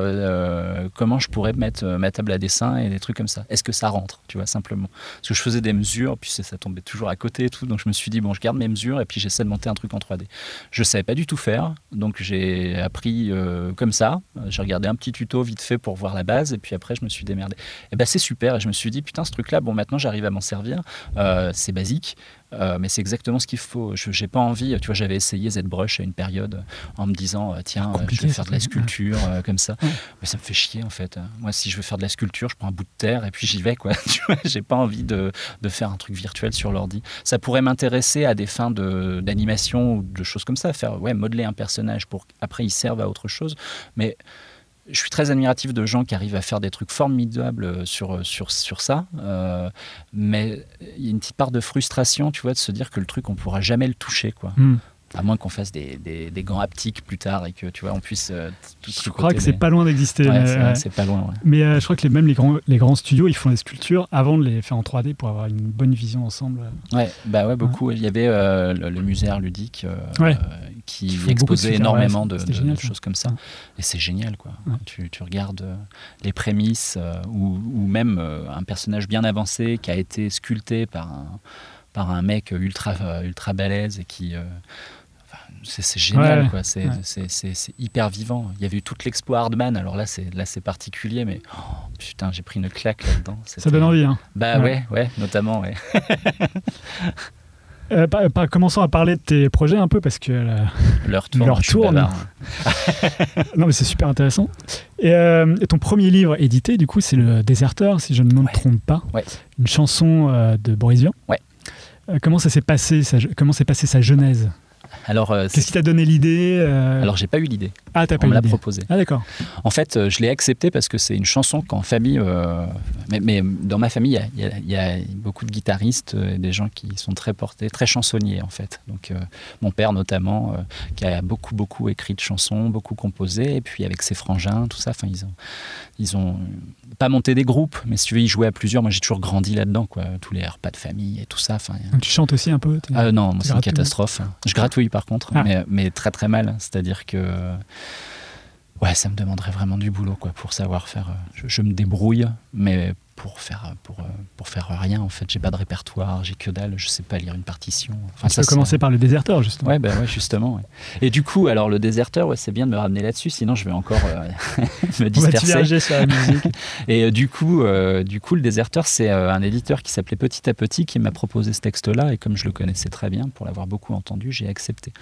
comment je pourrais mettre ma table à dessin et des trucs comme ça. Est-ce que ça rentre, tu vois, simplement? Parce que je faisais des mesures, puis ça tombait toujours à côté et tout. Donc je me suis dit, bon, je garde mes mesures et puis j'essaie de monter un truc en 3D. Je savais pas du tout faire, donc j'ai appris euh, comme ça. Euh, J'ai regardé un petit tuto vite fait pour voir la base et puis après je me suis démerdé. Et ben c'est super. Et je me suis dit, putain, ce truc-là, bon, maintenant j'arrive à m'en servir. Euh, c'est basique. Euh, mais c'est exactement ce qu'il faut. Je n'ai pas envie, tu vois, j'avais essayé ZBrush à une période en me disant, euh, tiens, euh, je vais faire de la sculpture euh, comme ça. Ouais. Mais ça me fait chier en fait. Moi, si je veux faire de la sculpture, je prends un bout de terre et puis j'y vais, quoi. Tu vois, j'ai pas envie de, de faire un truc virtuel sur l'ordi. Ça pourrait m'intéresser à des fins de- d'animation ou de choses comme ça, faire, ouais, modeler un personnage pour qu'après il serve à autre chose. Mais je suis très admiratif de gens qui arrivent à faire des trucs formidables sur, sur, sur ça. Euh, mais il y a une petite part de frustration, tu vois, de se dire que le truc, on pourra jamais le toucher, quoi. Hmm. À moins qu'on fasse des, des, des gants haptiques plus tard et que, tu vois, on puisse euh, tout Je crois que c'est pas loin d'exister. Ouais, mais, c'est, pas loin, ouais. Mais euh, je crois que les, même les grands, les grands studios, ils font les sculptures avant de les faire en 3D pour avoir une bonne vision ensemble. Ouais, bah ouais, beaucoup. Il y avait euh, le, le musée art ludique euh, euh, qui Qui exposait énormément de, de- génial, de ça. choses comme ça. Et c'est génial, quoi. Tu, tu regardes euh, les prémices euh, ou, ou même euh, un personnage bien avancé qui a été sculpté par un, par un mec ultra, euh, ultra balèze et qui. C'est, génial, Ouais, quoi. C'est, ouais. c'est, c'est- c'est hyper vivant. Il y avait eu toute l'expo Hardman, alors là c'est, là, c'est particulier, mais oh, putain, j'ai pris une claque là-dedans. Ça donne envie. Hein. Bah Ouais. ouais, ouais, notamment, ouais. Euh, par- par- commençons à parler de tes projets un peu parce que euh, Leur tourne. Leur tourne. non mais c'est super intéressant. Et, euh, et ton premier livre édité du coup c'est le Déserteur si je ne me Ouais. trompe pas, Ouais. une chanson de Boris Vian. Ouais. Comment ça s'est passé comment s'est passée sa genèse? Alors, euh, Qu'est-ce qui t'a donné l'idée euh, alors j'ai pas eu l'idée. Ah t'as pas On eu me l'a proposé. Ah d'accord. En fait, euh, je l'ai accepté parce que c'est une chanson qu'en famille, euh, mais, mais dans ma famille, il y a- y, y beaucoup de guitaristes euh, et des gens qui sont très portés, très chansonniers en fait. Donc mon père notamment, qui a beaucoup beaucoup écrit de chansons, beaucoup composé, et puis avec ses frangins, tout ça. Enfin, ils ont, ils ont pas monté des groupes, mais si tu veux, ils jouaient à plusieurs. Moi, j'ai toujours grandi là-dedans, quoi. Tous les repas de famille et tout ça. Donc tu chantes aussi un peu ah non, moi, c'est une gratouilles catastrophe. Je gratouille par contre, Ah. mais, mais très très mal. C'est-à-dire que ouais, ça me demanderait vraiment du boulot quoi, pour savoir faire. euh, Je, je me débrouille, mais pour faire, pour, euh, pour faire rien en fait. J'ai pas de répertoire, j'ai que dalle, je sais pas lire une partition. Enfin, Tu peux commencer par le Déserteur justement. Ouais, bah ouais, justement. ouais. Et du coup, alors le déserteur, ouais, c'est bien de me ramener là-dessus, sinon je vais encore euh, me disperser. sur la musique. Et euh, du coup, euh, du coup, le déserteur, c'est un éditeur qui s'appelait Petit à Petit qui m'a proposé ce texte-là. Et comme je le connaissais très bien, pour l'avoir beaucoup entendu, j'ai accepté.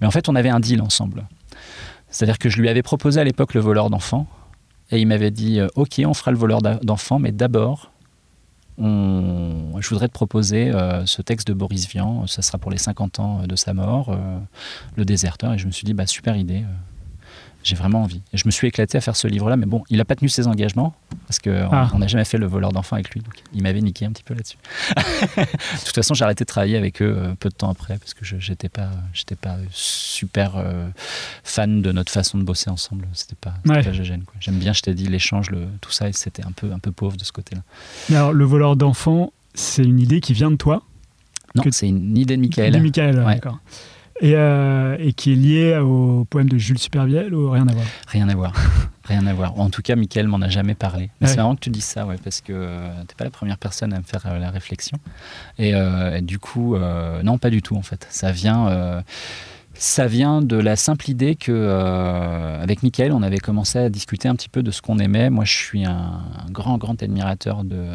Mais en fait, on avait un deal ensemble. C'est-à-dire que je lui avais proposé à l'époque le voleur d'enfants. Et il m'avait dit euh, Ok, on fera le voleur d'enfants, mais d'abord, je voudrais te proposer euh, ce texte de Boris Vian, ça sera pour les 50 ans de sa mort, euh, Le déserteur. Et je me suis dit, bah, super idée. J'ai vraiment envie. Et je me suis éclaté à faire ce livre-là, mais bon, il n'a pas tenu ses engagements, parce qu'on Ah. n'a jamais fait le voleur d'enfants avec lui, donc il m'avait niqué un petit peu là-dessus. de toute façon, j'ai arrêté de travailler avec eux euh, peu de temps après, parce que je n'étais pas, j'étais pas super euh, fan de notre façon de bosser ensemble. C'était pas, Ouais. pas gêne, quoi. J'aime bien, je t'ai dit, l'échange, le, tout ça, et c'était un peu, un peu pauvre de ce côté-là. Mais alors, le voleur d'enfants, c'est une idée qui vient de toi? Non, Que- c'est une idée de Michael. De Michael, Ouais. d'accord. Et, euh, et qui est liée au poème de Jules Supervielle ou rien à voir? Rien à voir. Rien à voir. En tout cas, Michael m'en a jamais parlé. Mais Ouais. C'est marrant que tu dises ça, ouais, parce que euh, t'es pas la première personne à me faire euh, la réflexion. Et, euh, et du coup, non, pas du tout en fait. Ça vient, ça vient de la simple idée que euh, avec Michael, on avait commencé à discuter un petit peu de ce qu'on aimait. Moi, je suis un, un grand, grand admirateur de,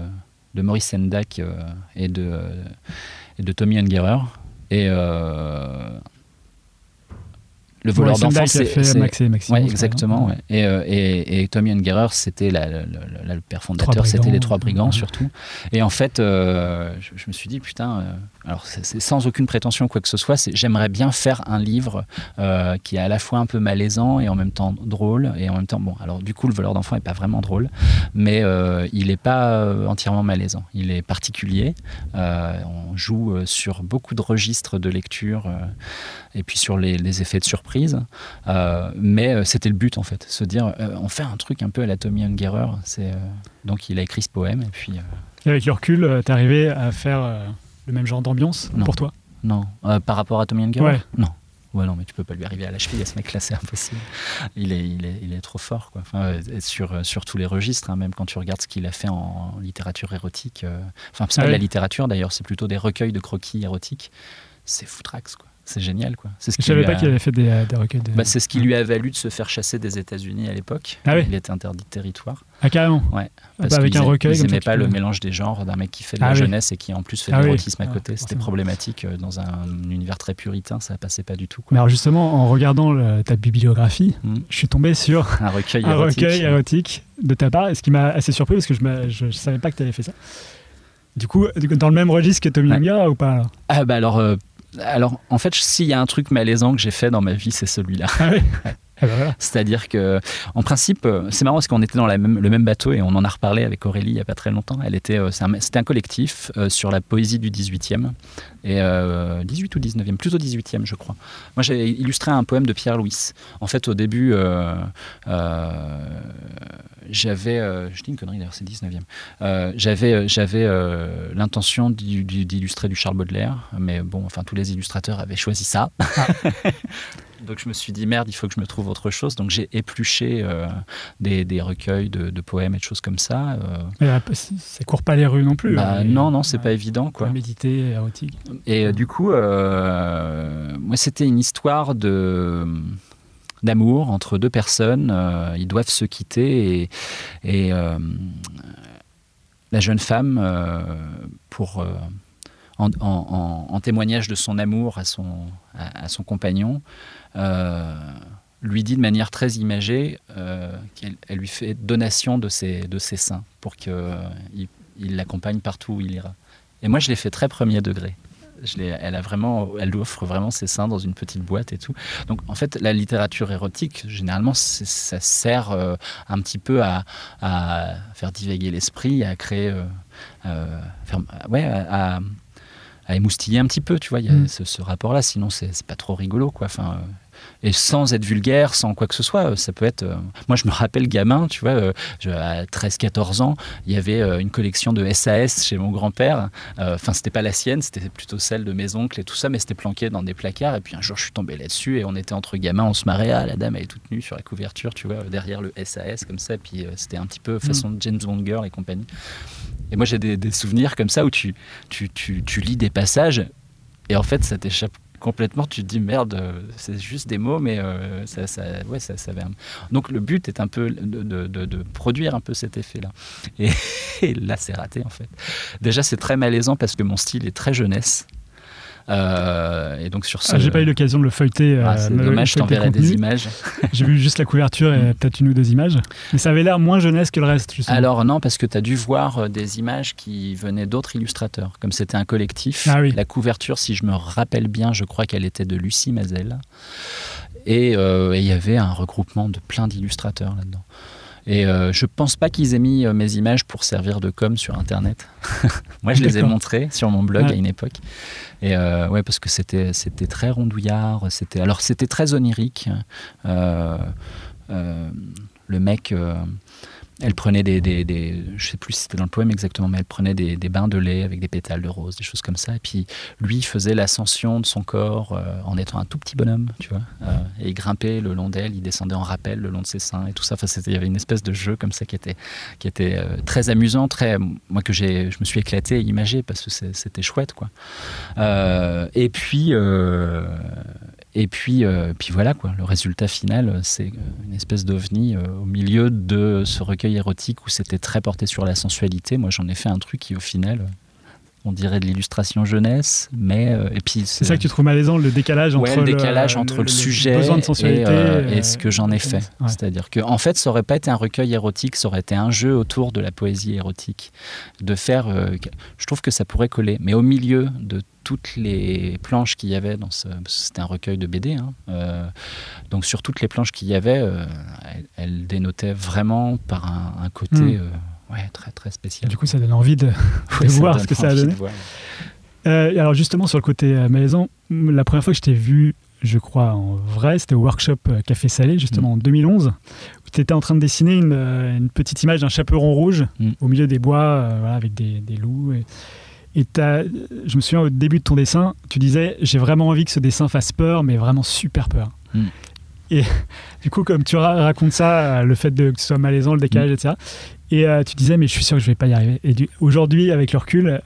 de Maurice Sendak euh, et de et de Tommy Ungerer. Et euh, le voleur d'enfants, c'est Max et Maxime. Ouais, exactement. hein. ouais. Et, euh, et, et Tommy Ungerer, c'était la- la- la- la- le père fondateur, c'était les trois brigands surtout. Et en fait, euh, je, je me suis dit, putain, euh, alors c'est sans aucune prétention quoi que ce soit, j'aimerais bien faire un livre qui est à la fois un peu malaisant et en même temps drôle. Et en même temps, bon, alors du coup, le voleur d'enfants est pas vraiment drôle, mais il n'est pas entièrement malaisant. Il est particulier. On joue sur beaucoup de registres de lecture et puis sur les, les effets de surprise. Euh, mais euh, c'était le but en fait, se dire euh, on fait un truc un peu à la Tommy Ungerer. C'est donc il a écrit ce poème et puis Et avec le recul, t'es arrivé à faire le même genre d'ambiance pour toi? Non par rapport à Tommy Ungerer? Ouais. non. Ouais, non, mais tu peux pas lui arriver à la cheville à ce mec-là, c'est impossible. Il est, il est, il est trop fort, quoi. Enfin, euh, sur, sur tous les registres, hein, même quand tu regardes ce qu'il a fait en, littérature érotique. euh, Enfin, c'est pas Ah de la littérature d'ailleurs, c'est plutôt des recueils de croquis érotiques. C'est foutrax, quoi. C'est génial, quoi. C'est ce Je savais pas a- qu'il avait fait des, euh, des recueils de. Bah, c'est ce qui lui a valu de se faire chasser des États-Unis à l'époque. Ah oui. Il était interdit de territoire. Ah, carrément Ouais. Ah, Parce bah, avec un recueil. Ils n'aimaient pas le mélange des genres d'un mec qui fait de Ah la oui. jeunesse et qui en plus fait de Ah oui. l'érotisme à Ah, côté. C'était problématique euh, dans un univers très puritain, ça passait pas du tout. Mais alors, justement, en regardant le- ta bibliographie, Mm. je suis tombé sur Un recueil un érotique. recueil érotique de ta part, ce qui m'a assez surpris parce que je ne savais pas que tu avais fait ça. Du coup, dans le même registre que Tommy Ouais. Ou pas alors? Ah bah alors, euh, alors en fait, s'il y a un truc malaisant que j'ai fait dans ma vie, c'est celui-là. Ah oui Ah bah voilà. C'est-à-dire que, en principe, euh, c'est marrant parce qu'on était dans la même- le même bateau et on en a reparlé avec Aurélie il n'y a pas très longtemps. Elle était, euh, un- c'était un, collectif euh, sur la poésie du 18e, et, euh, 18 ou 19e, plutôt 18e, je crois. Moi, j'ai illustré un poème de Pierre Louis. En fait, au début, euh, euh, j'avais, je dis une connerie d'ailleurs, c'est 19e. Euh, j'avais, j'avais l'intention d'il- d'illustrer du Charles Baudelaire, mais bon, enfin, tous les illustrateurs avaient choisi ça. Donc je me suis dit merde, il faut que je me trouve autre chose. Donc j'ai épluché euh, des, des recueils de, de poèmes et de choses comme ça. euh. Mais euh, ça court pas les rues non plus. Bah, hein, non, non, c'est ouais. pas évident quoi. Méditer, érotique. Et euh, du coup, moi c'était une histoire de d'amour entre deux personnes. ils doivent se quitter et, et la jeune femme, pour en, en- en- en témoignage de son amour à son, à, à son compagnon, lui dit de manière très imagée euh, qu'elle elle lui fait donation de ses, de ses seins pour qu'il il l'accompagne partout où il ira. Et moi, je l'ai fait très premier degré. Je elle a vraiment, elle lui offre vraiment ses seins dans une petite boîte et tout. Donc, en fait, la littérature érotique, généralement, ça sert euh, un petit peu à, à faire divaguer l'esprit, à créer, euh, euh, faire- ouais, à, à- à émoustiller un petit peu, tu vois. Il y a Mm. ce, ce rapport-là, sinon c'est pas trop rigolo, quoi. Enfin, euh, et sans être vulgaire, sans quoi que ce soit, ça peut être. euh, Moi, je me rappelle gamin, tu vois, euh, je- à 13-14 ans, il y avait euh, une collection de SAS chez mon grand-père. Enfin, c'était pas la sienne, c'était plutôt celle de mes oncles et tout ça, mais c'était planqué dans des placards. Et puis un jour, je suis tombé là-dessus et on était entre gamins, on se marrait. Ah, la dame, elle est toute nue sur la couverture, tu vois, derrière le SAS, comme ça. Et puis c'était un petit peu façon James Bond Girl et compagnie. Et moi, j'ai des, des souvenirs comme ça où tu, tu, tu, tu lis des passages et en fait, ça t'échappe complètement. Tu te dis merde, euh, c'est juste des mots, mais euh, ça, ça, ouais, ça, ça. Donc le but est un peu de produire un peu cet effet-là. Et, et là, c'est raté en fait. Déjà, c'est très malaisant parce que mon style est très jeunesse. Euh, euh, et donc sur ce. Ah, j'ai pas eu l'occasion de le feuilleter. Ah, c'est euh, dommage, je t'enverrai des images. J'ai vu juste la couverture et peut-être une ou deux images. Mais ça avait l'air moins jeunesse que le reste, justement. Alors non, parce que tu as dû voir euh, des images qui venaient d'autres illustrateurs. Comme c'était un collectif, Ah oui. la couverture, si je me rappelle bien, je crois qu'elle était de Lucie Mazel. Et euh, et il y avait un regroupement de plein d'illustrateurs là-dedans. Et euh, je pense pas qu'ils aient mis euh, mes images pour servir de com sur Internet. Moi, je les ai montrées sur mon blog Ouais. à une époque. Et euh, ouais, parce que c'était c'était très rondouillard. C'était alors c'était très onirique. Euh, euh, le mec, elle prenait des, je sais plus si c'était dans le poème exactement, mais elle prenait des, bains de lait avec des pétales de rose, des choses comme ça. Et puis lui faisait l'ascension de son corps euh, en étant un tout petit bonhomme, tu vois. Euh, et il grimpait le long d'elle, il descendait en rappel le long de ses seins et tout ça. Enfin, il y avait une espèce de jeu comme ça qui était, qui était euh, très amusant, très, moi que j'ai, je me suis éclaté à imager parce que c'était chouette, quoi. Et puis. Et puis, euh, puis voilà, quoi. le résultat final, euh, c'est euh, une espèce d'ovni au milieu de ce recueil érotique où c'était très porté sur la sensualité. Moi, j'en ai fait un truc qui, au final, on dirait de l'illustration jeunesse, mais. euh, et puis, C'est ça que tu trouves malaisant, le décalage Ouais, entre le décalage entre le, sujet et, euh, et ce que j'en ai fait. Ouais. C'est-à-dire que, en fait, ça aurait pas été un recueil érotique, ça aurait été un jeu autour de la poésie érotique. De faire, euh, je trouve que ça pourrait coller, mais au milieu de toutes les planches qu'il y avait dans ce, c'était un recueil de BD, hein, euh, donc sur toutes les planches qu'il y avait, euh, elle, elle dénotait vraiment par un, un côté, Mm. euh, ouais, très très spécial. Du coup, ça donne envie de, voir ce que ça a donné. Euh, alors justement sur le côté euh, malaisant, la première fois que je t'ai vu, je crois en vrai, c'était au workshop euh, Café Salé justement en 2011, où tu étais en train de dessiner une, une petite image d'un chaperon rouge Mm. au milieu des bois, euh, voilà, avec des, des loups. Et, et je me souviens au début de ton dessin, tu disais j'ai vraiment envie que ce dessin fasse peur, mais vraiment super peur. Mm. Et du coup, comme tu ra- racontes ça, euh, le fait de, que ce soit malaisant, le décalage, etc. Et euh, tu disais mais je suis sûr que je vais pas y arriver. Et aujourd'hui, avec le recul,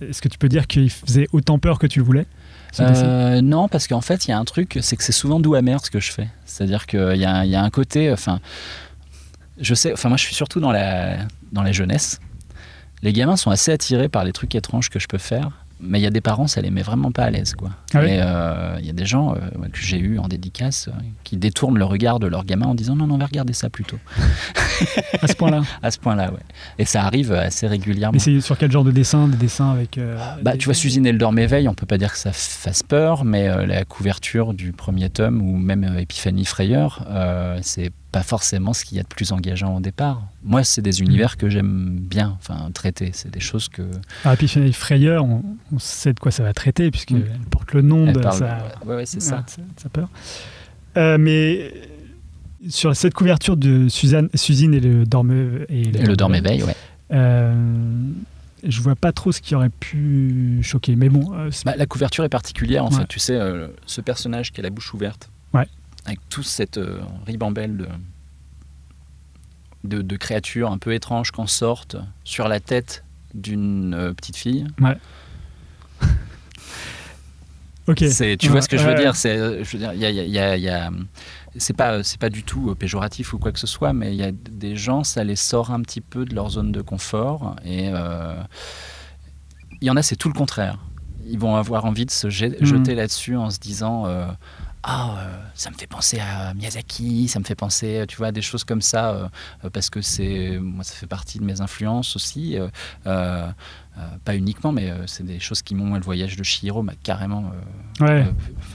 est-ce que tu peux dire qu'il faisait autant peur que tu le voulais Euh, non, parce qu'en fait, il y a un truc, c'est que c'est souvent doux amer ce que je fais. C'est-à-dire qu'il y, y a un côté, enfin, je sais, enfin moi je suis surtout dans la, dans la jeunesse. Les gamins sont assez attirés par les trucs étranges que je peux faire, mais il y a des parents, ça les met vraiment pas à l'aise, quoi. Ah oui Et euh, il y a des gens euh, que j'ai eu en dédicace euh, qui détournent le regard de leur gamin en disant non, non, on va regarder ça plutôt. à ce point-là À ce point-là, ouais. Et ça arrive assez régulièrement. Mais c'est sur quel genre de dessin Des dessins avec. Bah, des- tu vois, Suzine et le Dorméveil, on peut pas dire que ça fasse peur, mais la couverture du premier tome ou même Épiphanie Frayeur, c'est pas forcément ce qu'il y a de plus engageant au départ. Moi, c'est des univers que j'aime bien, enfin traiter. C'est des choses que Ah, Épiphanie Frayeur, on, on sait de quoi ça va traiter, puisqu'elle Mm. porte le nom elle de parle- sa, Ouais, ouais, c'est ça. sa- sa peur. Euh, mais sur cette couverture de Suzanne, Suzine et le Dorme et Et le Dorméveil, ouais. euh, je vois pas trop ce qui aurait pu choquer. Mais bon, euh, Bah, la couverture est particulière, en fait. Tu sais, euh, ce personnage qui a la bouche ouverte, Ouais. Avec toute cette euh, ribambelle de, de, de créatures un peu étranges qu'en sortent sur la tête d'une euh, petite fille. ok. C'est, tu Ouais, vois ce que je veux ouais. dire C'est, euh, je veux dire, il y a, y y c'est pas, c'est pas du tout euh, péjoratif ou quoi que ce soit, mais il y a des gens, ça les sort un petit peu de leur zone de confort, et euh, il y en a, c'est tout le contraire. Ils vont avoir envie de se Mhm. jeter là-dessus en se disant. Ah, euh, ça me fait penser à Miyazaki, ça me fait penser, tu vois, à des choses comme ça, euh, parce que c'est, moi, ça fait partie de mes influences aussi. euh, pas uniquement, mais c'est des choses qui m'ont. Le voyage de Chihiro m'a carrément Ouais.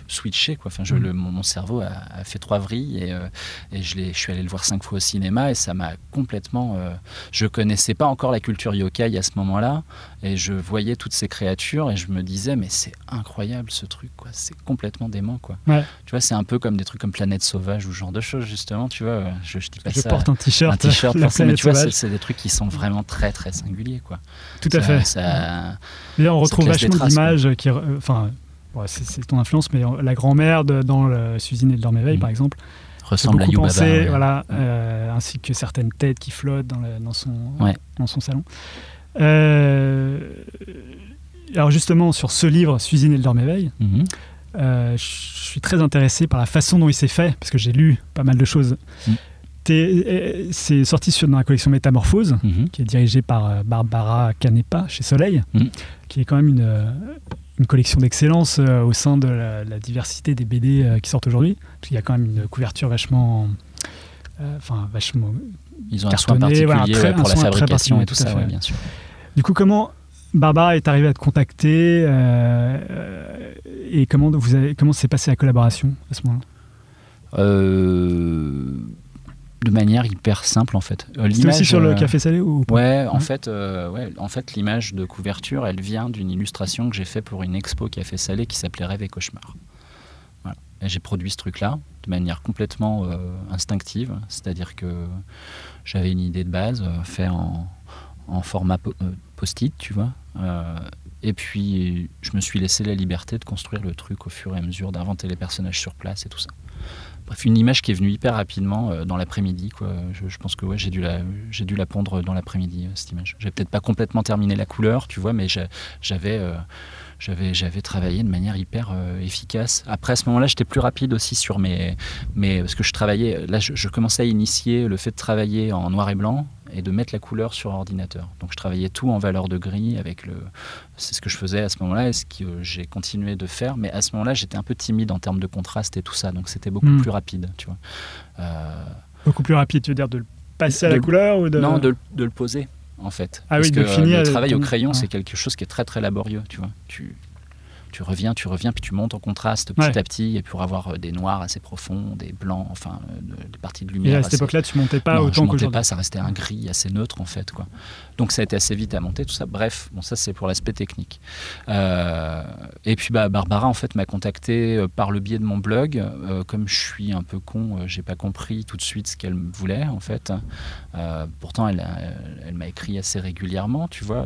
switché. Quoi. Enfin, je, Mm. le, mon, mon cerveau a, a fait trois vrilles et, et je, l'ai- je suis allé le voir cinq fois au cinéma et ça m'a complètement. je connaissais pas encore la culture yokai à ce moment-là et je voyais toutes ces créatures et je me disais, mais c'est incroyable ce truc, quoi. c'est complètement dément. Quoi. Ouais. Tu vois, c'est un peu comme des trucs comme Planète Sauvage ou ce genre de choses, justement. Tu vois, je, je dis pas je ça. porte un t-shirt. un t-shirt, mais tu vois, c'est, des trucs qui sont vraiment très très singuliers. Quoi. Tout à Ça- fait. ça- D'ailleurs, on retrouve vachement d'images qui. Enfin, ouais, c'est ton influence, mais la grand-mère de- dans le Suzine et le Dorméveil, Mm. par exemple, ressemble à Yubaba. pensé, ouais. voilà, euh, ainsi que certaines têtes qui flottent dans, le- dans son, Ouais. dans son salon. Euh, alors justement, sur ce livre, Suzine et le Dorméveil, Mhm. euh, je suis très intéressé par la façon dont il s'est fait, parce que j'ai lu pas mal de choses. T'es- euh, c'est sorti sur, dans la collection Métamorphose, Mhm. qui est dirigée par Barbara Canepa chez Soleil, Mhm. qui est quand même une, une collection d'excellence au sein de la, la diversité des BD qui sortent aujourd'hui. Parce qu'il y a quand même une couverture vachement. Euh, Enfin, vachement. Ils ont un soin Cartonné, particulier voilà, très- ouais, pour un la soin fabrication et tout ça, ouais, bien sûr. Du coup, comment Barbara est arrivée à te contacter euh, euh, et comment vous avez, comment s'est passée la collaboration à ce moment-là? Euh, de manière hyper simple en fait. C'était aussi sur le euh, café salé ou Ouais, en fait, ouais, en fait, l'image de couverture, elle vient d'une illustration que j'ai fait pour une expo Café Salé qui s'appelait Rêve et cauchemar. J'ai produit ce truc-là de manière complètement euh, instinctive, c'est-à-dire que j'avais une idée de base euh, fait en, format euh, post-it, tu vois. Et puis, je me suis laissé la liberté de construire le truc au fur et à mesure, d'inventer les personnages sur place et tout ça. Bref, une image qui est venue hyper rapidement dans l'après-midi. Je, je pense que j'ai dû, la, dû la pondre dans l'après-midi, cette image. J'ai peut-être pas complètement terminé la couleur, tu vois, mais j'a- j'avais, j'avais, j'avais travaillé de manière hyper euh, efficace. Après, à ce moment-là, j'étais plus rapide aussi sur mes, mes... Parce que je travaillais... Là, je, je commençais à initier le fait de travailler en noir et blanc et de mettre la couleur sur ordinateur. Donc, je travaillais tout en valeur de gris avec le... C'est ce que je faisais à ce moment-là et ce que euh, j'ai continué de faire. Mais à ce moment-là, j'étais un peu timide en termes de contraste et tout ça. Donc, c'était beaucoup Mm. plus rapide, tu vois. Euh, Beaucoup plus rapide, tu veux dire de le passer à la couleur ou de... Non, de, de le poser, en fait. Ah Parce oui, que finir le travail au crayon, ouais. c'est quelque chose qui est très très laborieux, tu vois. Tu, tu reviens, tu reviens, puis tu montes en contraste petit Ouais. à petit, et pour avoir euh, des noirs assez profonds, des blancs, enfin, euh, de- des parties de Et lumière. à cette assez- époque-là, tu montais pas non, je autant montais qu'aujourd'hui. pas, ça restait un gris assez neutre en fait. Quoi. Donc ça a été assez vite à monter, tout ça. Bref, bon, ça c'est pour l'aspect technique. Euh, et puis bah, Barbara en fait m'a contacté par le biais de mon blog. Euh, comme je suis un peu con, j'ai pas compris tout de suite ce qu'elle voulait en fait. Euh, pourtant elle, a- elle m'a écrit assez régulièrement, tu vois,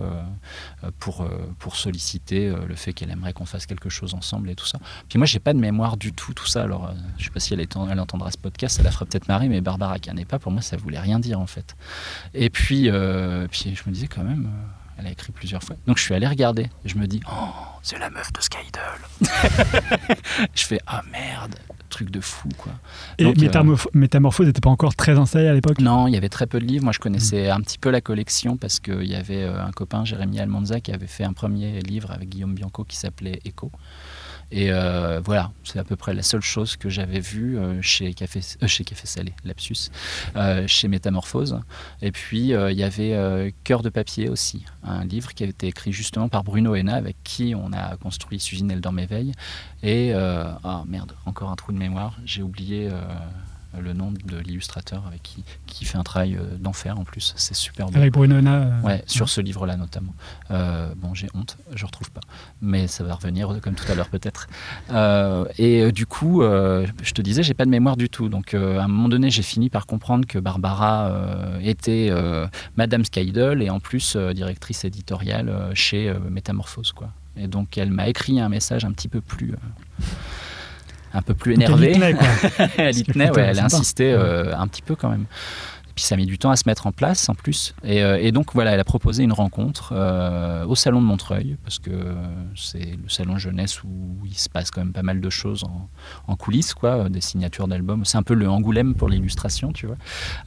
pour, pour solliciter le fait qu'elle aimerait qu'on fasse quelque chose ensemble et tout ça. Puis moi j'ai pas de mémoire du tout, tout ça. Alors euh, je sais pas si elle, étant- elle entendra ce podcast, ça la fera peut-être marrer, mais Barbara Canepa, pour moi ça voulait rien dire en fait. Et puis, euh, puis je me disais quand même, euh, elle a écrit plusieurs fois. Donc je suis allé regarder. Et je me dis, oh, c'est la meuf de Skydle. je fais, ah merde, truc de fou quoi. Et Donc, euh, Métamorph- Métamorphose n'était pas encore très installé à l'époque? Non, il y avait très peu de livres. Moi, je connaissais Mm. un petit peu la collection parce qu'il y avait euh, un copain, Jérémy Almanza, qui avait fait un premier livre avec Guillaume Bianco qui s'appelait Echo. Et euh, voilà, c'est à peu près la seule chose que j'avais vue euh, chez, Café, euh, chez Café Salé, lapsus, chez Métamorphose. Et puis, il y avait Cœur de papier aussi, un livre qui avait été écrit justement par Bruno Hena, avec qui on a construit Suzine veilles. Et, ah merde, encore un trou de mémoire, j'ai oublié le nom de l'illustrateur avec qui, qui fait un travail euh, d'enfer en plus, c'est super beau. Avec Bruno Hena, euh, Ouais, sur ce livre-là notamment. Euh, bon, j'ai honte, je retrouve pas, mais ça va revenir euh, comme tout à l'heure peut-être. Euh, et euh, du coup, euh, je te disais, j'ai pas de mémoire du tout. Donc, euh, à un moment donné, j'ai fini par comprendre que Barbara euh, était euh, Madame Skydle et en plus euh, directrice éditoriale euh, chez euh, Métamorphose, quoi. Et donc, elle m'a écrit un message un petit peu plus. Un peu plus donc elle y énervé. tenait, quoi. elle y Ce qui est tenait, plutôt ouais, elle a insisté euh, un petit peu quand même. Et puis ça a mis du temps à se mettre en place en plus. Et, euh, et donc voilà, elle a proposé une rencontre euh, au salon de Montreuil, parce que c'est le salon jeunesse où il se passe quand même pas mal de choses en, en coulisses, quoi, des signatures d'albums. C'est un peu le Angoulême pour l'illustration, tu vois.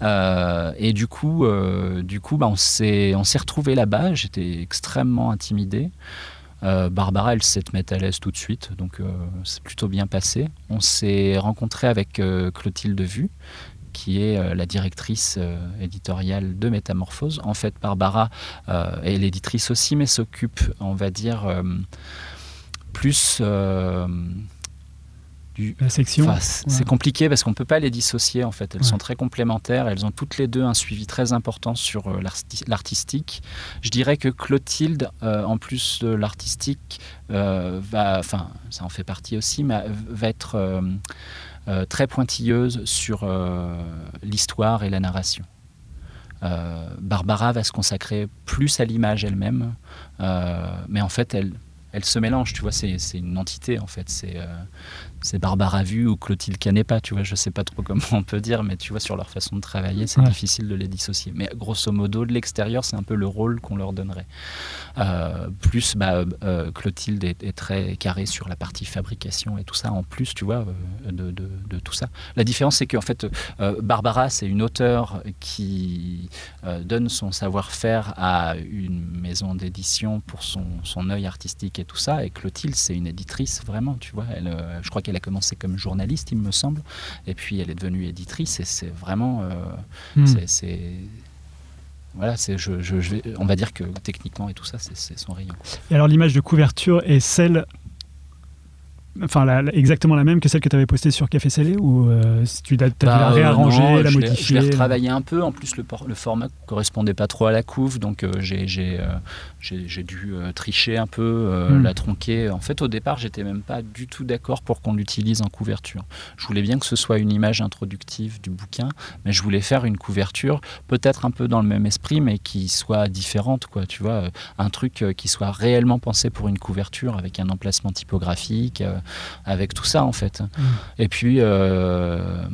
Euh, et du coup, du coup bah, on s'est on s'est retrouvés là-bas. J'étais extrêmement intimidé. Euh, Barbara, elle te mettre à l'aise tout de suite, donc euh, c'est plutôt bien passé. On s'est rencontré avec euh, Clotilde Vue, qui est la directrice éditoriale de Métamorphose. En fait, Barbara est l'éditrice aussi, mais s'occupe, on va dire, plus du, La section. Enfin, c'est ouais. compliqué parce qu'on ne peut pas les dissocier en fait. Elles Ouais. sont très complémentaires. Elles ont toutes les deux un suivi très important sur euh, l'arti- l'artistique. Je dirais que Clotilde, euh, en plus de l'artistique, euh, va, enfin, ça en fait partie aussi, mais va être très pointilleuse sur l'histoire et la narration. Barbara va se consacrer plus à l'image elle-même, mais en fait, elle, se mélangent, tu vois, c'est c'est une entité en fait. C'est euh, c'est Barbara Vu ou Clotilde Canepa, tu vois, je sais pas trop comment on peut dire, mais tu vois, sur leur façon de travailler, c'est Ouais. difficile de les dissocier. Mais grosso modo, de l'extérieur, c'est un peu le rôle qu'on leur donnerait. Euh, plus, bah, euh, Clotilde est, est très carrée sur la partie fabrication et tout ça, en plus, tu vois, euh, de, de- de tout ça. La différence, c'est qu'en fait, euh, Barbara, c'est une auteure qui donne son savoir-faire à une maison d'édition pour son, son œil artistique et tout ça. Et Clotilde, c'est une éditrice, vraiment, tu vois. Elle, je crois qu'elle a commencé comme journaliste, il me semble. Et puis, elle est devenue éditrice. Et c'est vraiment. euh, Hmm. c'est-. Voilà, c'est, je, je- je vais- on va dire que techniquement et tout ça, c'est, c'est son rayon. Et alors l'image de couverture est celle, enfin la- la- exactement la même que celle que tu avais postée sur Café Scellé ou euh, si tu as, dû la Bah, euh, réarranger, non, la je l'ai- modifier Je l'ai retravaillé un peu. En plus, le, format correspondait pas trop à la couve, donc euh, j'ai, euh, dû euh, tricher un peu, euh, Hmm. la tronquer. En fait, au départ, j'étais même pas du tout d'accord pour qu'on l'utilise en couverture. Je voulais bien que ce soit une image introductive du bouquin, mais je voulais faire une couverture peut-être un peu dans le même esprit, mais qui soit différente, quoi. Tu vois, euh, un truc euh, qui soit réellement pensé pour une couverture avec un emplacement typographique, euh, avec tout ça en fait. Et puis euh,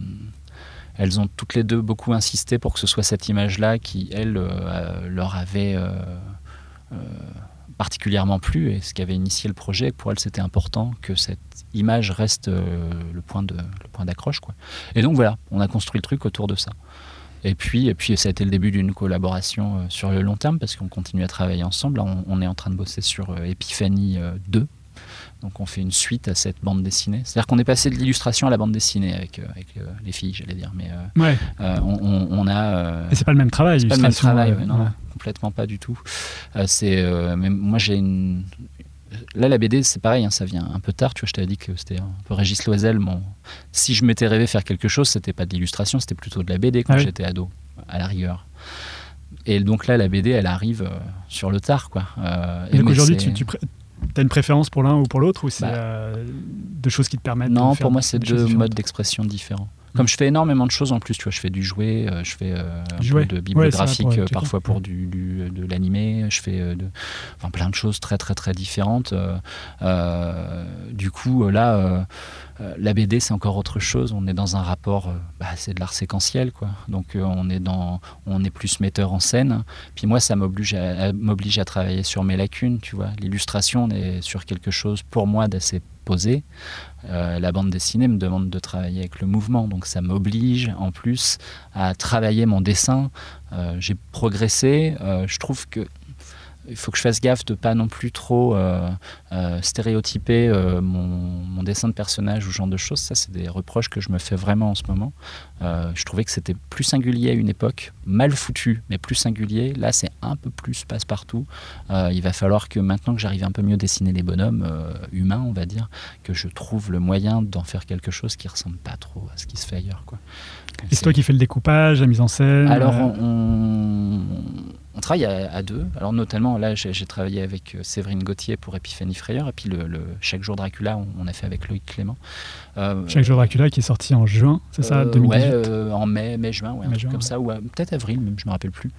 elles ont toutes les deux beaucoup insisté pour que ce soit cette image-là qui, elle, euh, leur avait euh, euh, particulièrement plu et ce qui avait initié le projet. Pour elles, c'était important que cette image reste le point de le point d'accroche, quoi. Et donc voilà, on a construit le truc autour de ça. Et puis, et puis ça a été le début d'une collaboration sur le long terme parce qu'on continue à travailler ensemble. On, on est en train de bosser sur Epiphanie euh, 2. Donc on fait une suite à cette bande dessinée. C'est-à-dire qu'on est passé de l'illustration à la bande dessinée avec, euh, avec euh, les filles, j'allais dire. Mais euh, Ouais. on, on- a... Et c'est pas le même travail. c'est pas le même travail, ouais, non, ouais. complètement pas du tout. C'est, mais moi j'ai une. Là, la BD, c'est pareil, hein, ça vient un peu tard. Tu vois, je t'avais dit que c'était un peu Régis Loisel. Mon... Si je m'étais rêvé faire quelque chose, c'était pas de l'illustration, c'était plutôt de la BD quand Ah oui. j'étais ado, à la rigueur. Et donc là, la BD, elle arrive sur le tard, quoi. Euh, Et donc aujourd'hui, tu, as une préférence pour l'un ou pour l'autre ou c'est Bah. euh, deux choses qui te permettent de Non, faire pour moi, c'est deux modes? d'expression différents. Comme je fais énormément de choses en plus, tu vois, je fais du jouet, euh, je fais euh, un Du jouet. peu de Ouais, bibliographique, pour- euh, parfois pour du, du- de l'animé, je fais de, enfin, plein de choses très très très différentes. euh, du coup, là, euh, la BD, c'est encore autre chose. On est dans un rapport, bah, c'est de l'art séquentiel, quoi. Donc, on est dans, on est plus metteur en scène. Puis moi, ça m'oblige à, à- m'oblige à travailler sur mes lacunes, tu vois. L'illustration, on est sur quelque chose pour moi d'assez posé. Euh, la bande dessinée me demande de travailler avec le mouvement, donc ça m'oblige en plus à travailler mon dessin. Euh, J'ai progressé. Euh, je trouve que il faut que je fasse gaffe de pas non plus trop euh, euh, stéréotyper euh, mon, mon dessin de personnage ou ce genre de choses. Ça, c'est des reproches que je me fais vraiment en ce moment. Je trouvais que c'était plus singulier à une époque, mal foutu, mais plus singulier. Là, c'est un peu plus passe-partout. Il va falloir que maintenant que j'arrive un peu mieux à dessiner les bonhommes humains, on va dire, que je trouve le moyen d'en faire quelque chose qui ressemble pas trop à ce qui se fait ailleurs. Quoi. C'est toi qui fais le découpage, la mise en scène Alors, on, on travaille à, à deux. Alors, notamment, là, j'ai travaillé avec euh, Séverine Gauthier pour Épiphanie Frayeur. Et puis, le, le- chaque jour Dracula, on, on a fait avec Loïc Clément. Euh, Chaque jour Dracula qui est sorti en juin, c'est ça, euh, 2018 Ouais, euh, en mai, mai-juin, ouais, un Mai, truc juin, comme ouais. ça, ou peut-être avril, même, je me rappelle plus.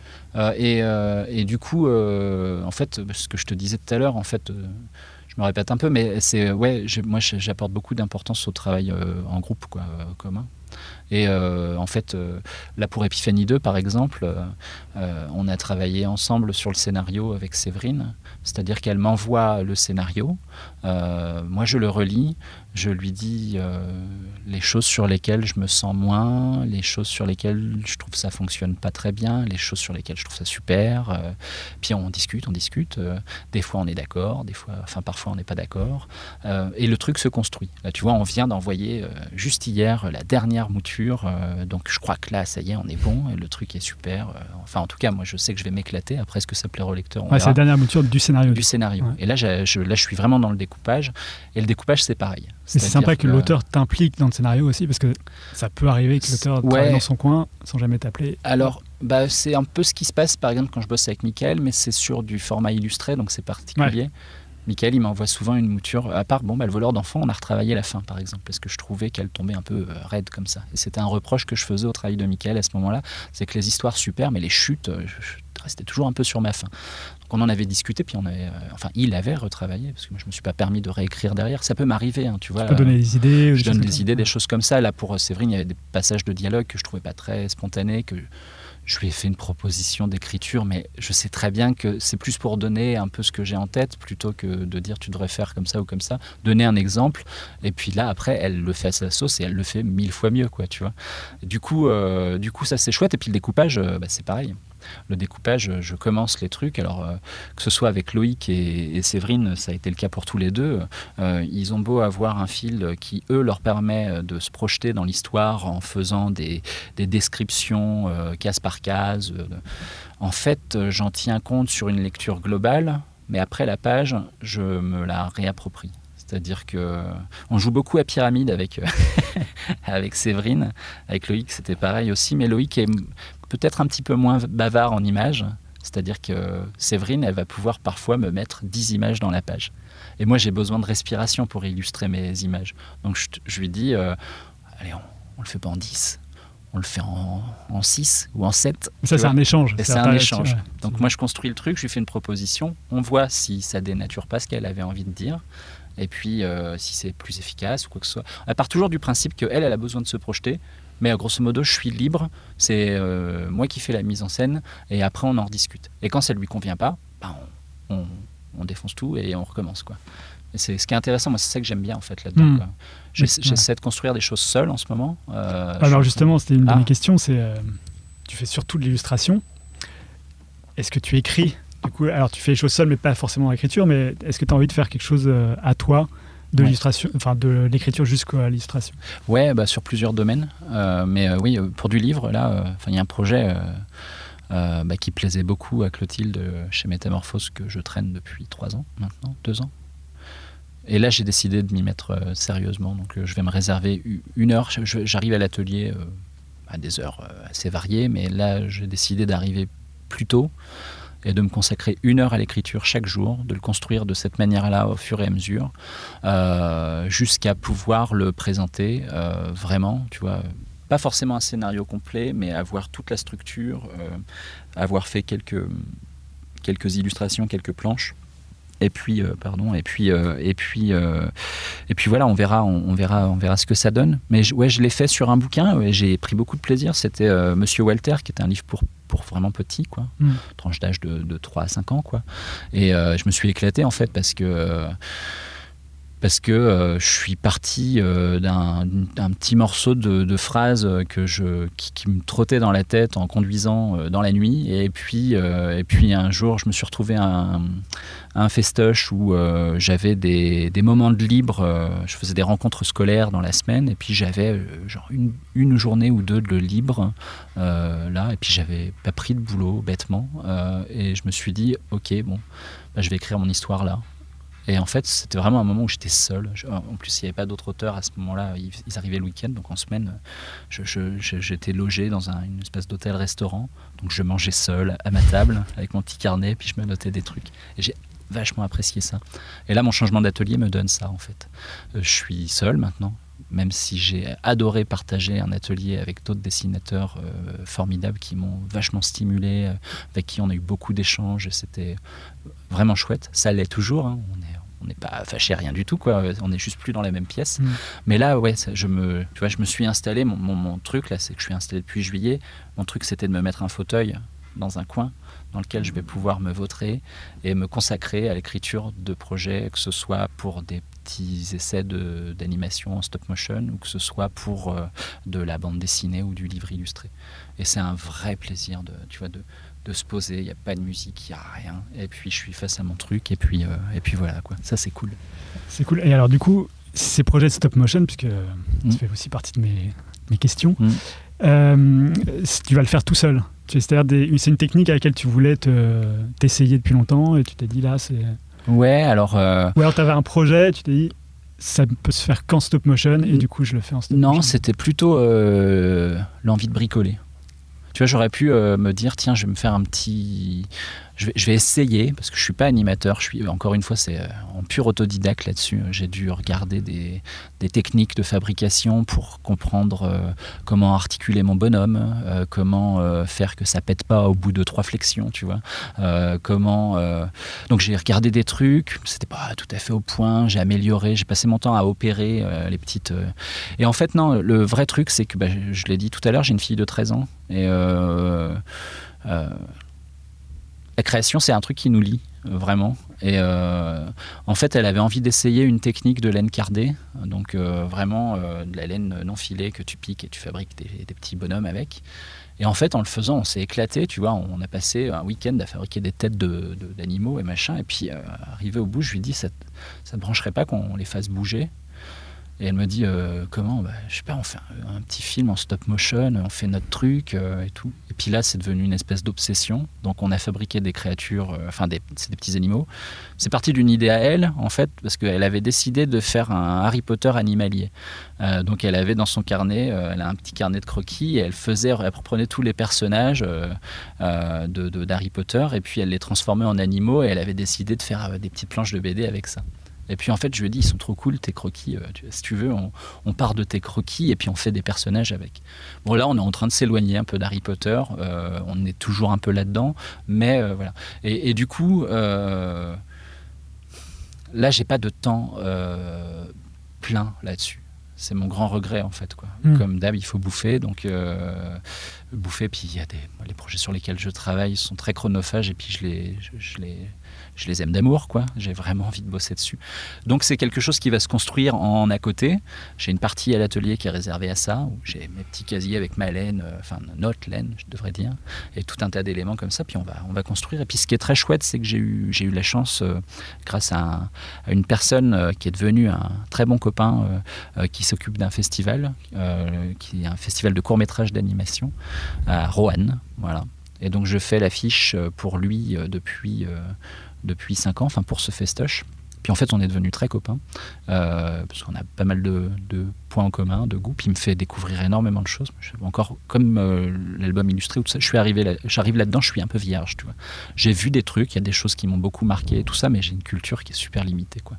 Et, et du coup, en fait, ce que je te disais tout à l'heure, en fait, je me répète un peu, mais c'est ouais, moi j'apporte beaucoup d'importance au travail euh, en groupe, quoi, euh, commun. Et euh, en fait, euh, là pour Epiphanie 2, par exemple, euh, on a travaillé ensemble sur le scénario avec Séverine, c'est-à-dire qu'elle m'envoie le scénario, moi je le relis, je lui dis les choses sur lesquelles je me sens moins, les choses sur lesquelles je trouve ça fonctionne pas très bien, les choses sur lesquelles je trouve ça super. puis on discute, on discute. des fois on est d'accord, des fois, enfin parfois on n'est pas d'accord. et le truc se construit. Là, tu vois, on vient d'envoyer juste hier la dernière mouture, euh, donc je crois que là, ça y est, on est bon. Et le truc est super. euh, enfin, en tout cas, moi, je sais que je vais m'éclater. Après, ce que ça plaira au lecteur, Ouais, c'est la dernière mouture du scénario. du scénario. Ouais. Et là, je, là, je suis vraiment dans le découpage. Et le découpage, c'est pareil. C'est sympa que, l'auteur t'implique dans le scénario aussi, parce que ça peut arriver que l'auteur Ouais. travaille dans son coin sans jamais t'appeler. Alors, bah, c'est un peu ce qui se passe, par exemple, quand je bosse avec Michael, mais c'est sur du format illustré, donc c'est particulier. Michael, il m'envoie souvent une mouture. À part, bon, bah, le voleur d'enfants, on a retravaillé la fin, par exemple, parce que je trouvais qu'elle tombait un peu euh, raide comme ça. Et c'était un reproche que je faisais au travail de Michael à ce moment-là, c'est que les histoires super, mais les chutes, euh, je- restais toujours un peu sur ma faim. Donc on en avait discuté, puis on avait, euh, enfin, il avait retravaillé, parce que moi, je me suis pas permis de réécrire derrière. Ça peut m'arriver, hein, tu vois. Tu peux donner des idées. je donne des idées, des choses comme ça. Là, pour Séverine, il y avait des passages de dialogue que je trouvais pas très spontanés, que je lui ai fait une proposition d'écriture, mais je sais très bien que c'est plus pour donner un peu ce que j'ai en tête, plutôt que de dire tu devrais faire comme ça ou comme ça. Donner un exemple, et puis là, après, elle le fait à sa sauce et elle le fait mille fois mieux, quoi, tu vois. Du coup, euh, du coup ça c'est chouette. Et puis le découpage, euh, bah, c'est pareil. Le découpage, je commence les trucs. Alors, euh, que ce soit avec Loïc et, Séverine, ça a été le cas pour tous les deux. Euh, ils ont beau avoir un fil qui, eux, leur permet euh, de se projeter dans l'histoire en faisant des, des descriptions euh, case par case. en fait, j'en tiens compte sur une lecture globale, mais après la page, je me la réapproprie. C'est-à-dire que on joue beaucoup à pyramide avec Séverine. Avec Loïc, c'était pareil aussi, mais Loïc est peut-être un petit peu moins bavard en images. C'est-à-dire que Séverine, elle va pouvoir parfois me mettre 10 images dans la page. Et moi, j'ai besoin de respiration pour illustrer mes images. Donc je, je lui dis, euh, allez, on, on le fait pas en 10, on le fait en, en 6 ou en 7. Ça, c'est un échange. Et c'est un échange. ouais. Donc moi je construis le truc, je lui fais une proposition, on voit si ça dénature pas ce qu'elle avait envie de dire, et puis euh, si c'est plus efficace ou quoi que ce soit. Elle part toujours du principe qu'elle, elle a besoin de se projeter, mais euh, grosso modo je suis libre, c'est euh, moi qui fais la mise en scène, et après on en rediscute. Et quand ça lui convient pas, ben, on, on- on défonce tout et on recommence quoi. C'est ce qui est intéressant, moi c'est ça que j'aime bien en fait là-dedans. Hmm. Ouais. J'essaie de construire des choses seul en ce moment. Euh, Alors je- justement, c'était une de Ah. mes questions, c'est euh, tu fais surtout de l'illustration. Est-ce que tu écris? Du coup, alors tu fais les choses seul, mais pas forcément dans l'écriture, mais est-ce que tu as envie de faire quelque chose à toi de Ouais. l'illustration, enfin de l'écriture jusqu'à l'illustration Ouais, bah, sur plusieurs domaines. Euh, mais euh, oui, euh, pour du livre, là, euh, il y a un projet bah, qui plaisait beaucoup à Clotilde chez Métamorphose que je traîne depuis trois ans maintenant, deux ans. Et là, j'ai décidé de m'y mettre sérieusement. Donc, je vais me réserver une heure. J'arrive à l'atelier à des heures assez variées, mais là, j'ai décidé d'arriver plus tôt et de me consacrer une heure à l'écriture chaque jour, de le construire de cette manière-là au fur et à mesure, euh, jusqu'à pouvoir le présenter euh, vraiment, tu vois. Pas forcément un scénario complet, mais avoir toute la structure, euh, avoir fait quelques, quelques illustrations, quelques planches. Et puis, euh, pardon, et puis, euh, et puis, euh, et puis voilà, on verra, on, on verra, on verra ce que ça donne. Mais je- ouais, je l'ai fait sur un bouquin j'ai pris beaucoup de plaisir. C'était Monsieur Walter, qui était un livre pour pour vraiment petit, quoi, Mm. tranche d'âge de, de 3 à 5 ans, quoi. Et je me suis éclaté en fait parce que parce que euh, je suis parti euh, d'un petit morceau de, phrase que je, qui, me trottait dans la tête en conduisant euh, dans la nuit. Et puis, et puis un jour, je me suis retrouvé à un, un festoche où j'avais des, des moments de libre. je faisais des rencontres scolaires dans la semaine. Et puis j'avais genre une, une journée ou deux de libre là. Et puis j'avais pas pris de boulot bêtement. Et je me suis dit, ok, bon, bah, je vais écrire mon histoire là. Et en fait, c'était vraiment un moment où j'étais seul. Je- en plus, il n'y avait pas d'autres auteurs à ce moment-là. Ils, ils arrivaient le week-end, donc en semaine, j'étais logé dans un- une espèce d'hôtel-restaurant. Donc je mangeais seul à ma table avec mon petit carnet, puis je me notais des trucs. Et j'ai vachement apprécié ça. Et là, mon changement d'atelier me donne ça, en fait. Euh, je suis seul maintenant, même si j'ai adoré partager un atelier avec d'autres dessinateurs euh, formidables qui m'ont vachement stimulé, euh, avec qui on a eu beaucoup d'échanges. et C'était vraiment chouette. Ça l'est toujours. hein. On est on n'est pas fâché rien du tout quoi on n'est juste plus dans la même pièce Mm. mais là ouais je me tu vois je me suis installé mon, mon- mon truc là c'est que je suis installé depuis juillet mon truc c'était de me mettre un fauteuil dans un coin dans lequel je vais pouvoir me vautrer et me consacrer à l'écriture de projets que ce soit pour des petits essais d'animation en stop motion ou que ce soit pour euh, de la bande dessinée ou du livre illustré et c'est un vrai plaisir de tu vois de de se poser, il n'y a pas de musique, il n'y a rien. Et puis je suis face à mon truc, et puis, euh, et puis voilà, quoi. Ça, c'est cool. C'est cool. Et alors du coup, ces projets de stop motion, puisque Mm. ça fait aussi partie de mes, mes questions, Mm. euh, tu vas le faire tout seul. C'est-à-dire, c'est une technique à laquelle tu voulais te- t'essayer depuis longtemps et tu t'es dit là, c'est. Ouais, alors. euh, Ou alors tu avais un projet, tu t'es dit ça peut se faire qu'en stop motion et du coup je le fais en stop non, motion. c'était plutôt euh, l'envie de bricoler. Tu vois, j'aurais pu euh, me dire, tiens, je vais me faire un petit. Je vais, essayer, parce que je suis pas animateur, je suis, encore une fois, c'est euh, en pur autodidacte là-dessus. J'ai dû regarder des, techniques de fabrication pour comprendre euh, comment articuler mon bonhomme, euh, comment euh, faire que ça pète pas au bout de trois flexions, tu vois. comment. Donc j'ai regardé des trucs, c'était pas tout à fait au point, j'ai amélioré, j'ai passé mon temps à opérer les petites. Et en fait, non, le vrai truc, c'est que bah, je l'ai dit tout à l'heure, j'ai une fille de 13 ans et la création, c'est un truc qui nous lie, vraiment. Et euh, en fait, elle avait envie d'essayer une technique de laine cardée, donc euh, vraiment euh, de la laine non filée que tu piques et tu fabriques des, petits bonhommes avec. Et en fait, en le faisant, on s'est éclaté, tu vois. On a passé un week-end à fabriquer des têtes d'animaux et machin. Et puis, arrivé au bout, je lui dis, ça ne brancherait pas qu'on les fasse bouger? Et elle me dit euh, comment bah, Je sais pas, on fait un, petit film en stop motion, on fait notre truc euh, et tout. Et puis là, c'est devenu une espèce d'obsession. Donc on a fabriqué des créatures, euh, enfin des, c'est des petits animaux. C'est parti d'une idée à elle, en fait, parce qu'elle avait décidé de faire un Harry Potter animalier. donc elle avait dans son carnet, elle a un petit carnet de croquis et elle faisait, elle reprenait tous les personnages de, d'Harry Potter et puis elle les transformait en animaux et elle avait décidé de faire des petites planches de BD avec ça. Et puis en fait, je lui ai dit, ils sont trop cool tes croquis. Euh, si tu veux, on, part de tes croquis et puis on fait des personnages avec. Bon, là, on est en train de s'éloigner un peu d'Harry Potter. Euh, on est toujours un peu là-dedans. Mais euh, voilà. Et, du coup, là, j'ai pas de temps plein là-dessus. C'est mon grand regret en fait. Quoi. Hmm. Comme d'hab, il faut bouffer. Donc bouffer. Puis il y a des, les projets sur lesquels je travaille sont très chronophages et puis je les, je les, je les aime d'amour, quoi. J'ai vraiment envie de bosser dessus. Donc c'est quelque chose qui va se construire en à côté. J'ai une partie à l'atelier qui est réservée à ça, où j'ai mes petits casiers avec ma laine, euh, enfin notre laine, je devrais dire, et tout un tas d'éléments comme ça. Puis on va, on va construire. Et puis ce qui est très chouette, c'est que j'ai eu, j'ai eu la chance, euh, grâce à, une personne euh, qui est devenue un très bon copain, qui s'occupe d'un festival, qui est un festival de court métrage d'animation à Roanne, voilà. Et donc je fais l'affiche pour lui depuis depuis 5 ans, enfin pour ce festoche. Puis en fait, on est devenus très copains, euh, parce qu'on a pas mal de, points en commun, de goûts. Puis il me fait découvrir énormément de choses. Encore comme euh, l'album illustré, je suis arrivé, j'arrive là-dedans, je suis un peu vierge, tu vois. J'ai vu des trucs, il y a des choses qui m'ont beaucoup marqué, tout ça, mais j'ai une culture qui est super limitée, quoi.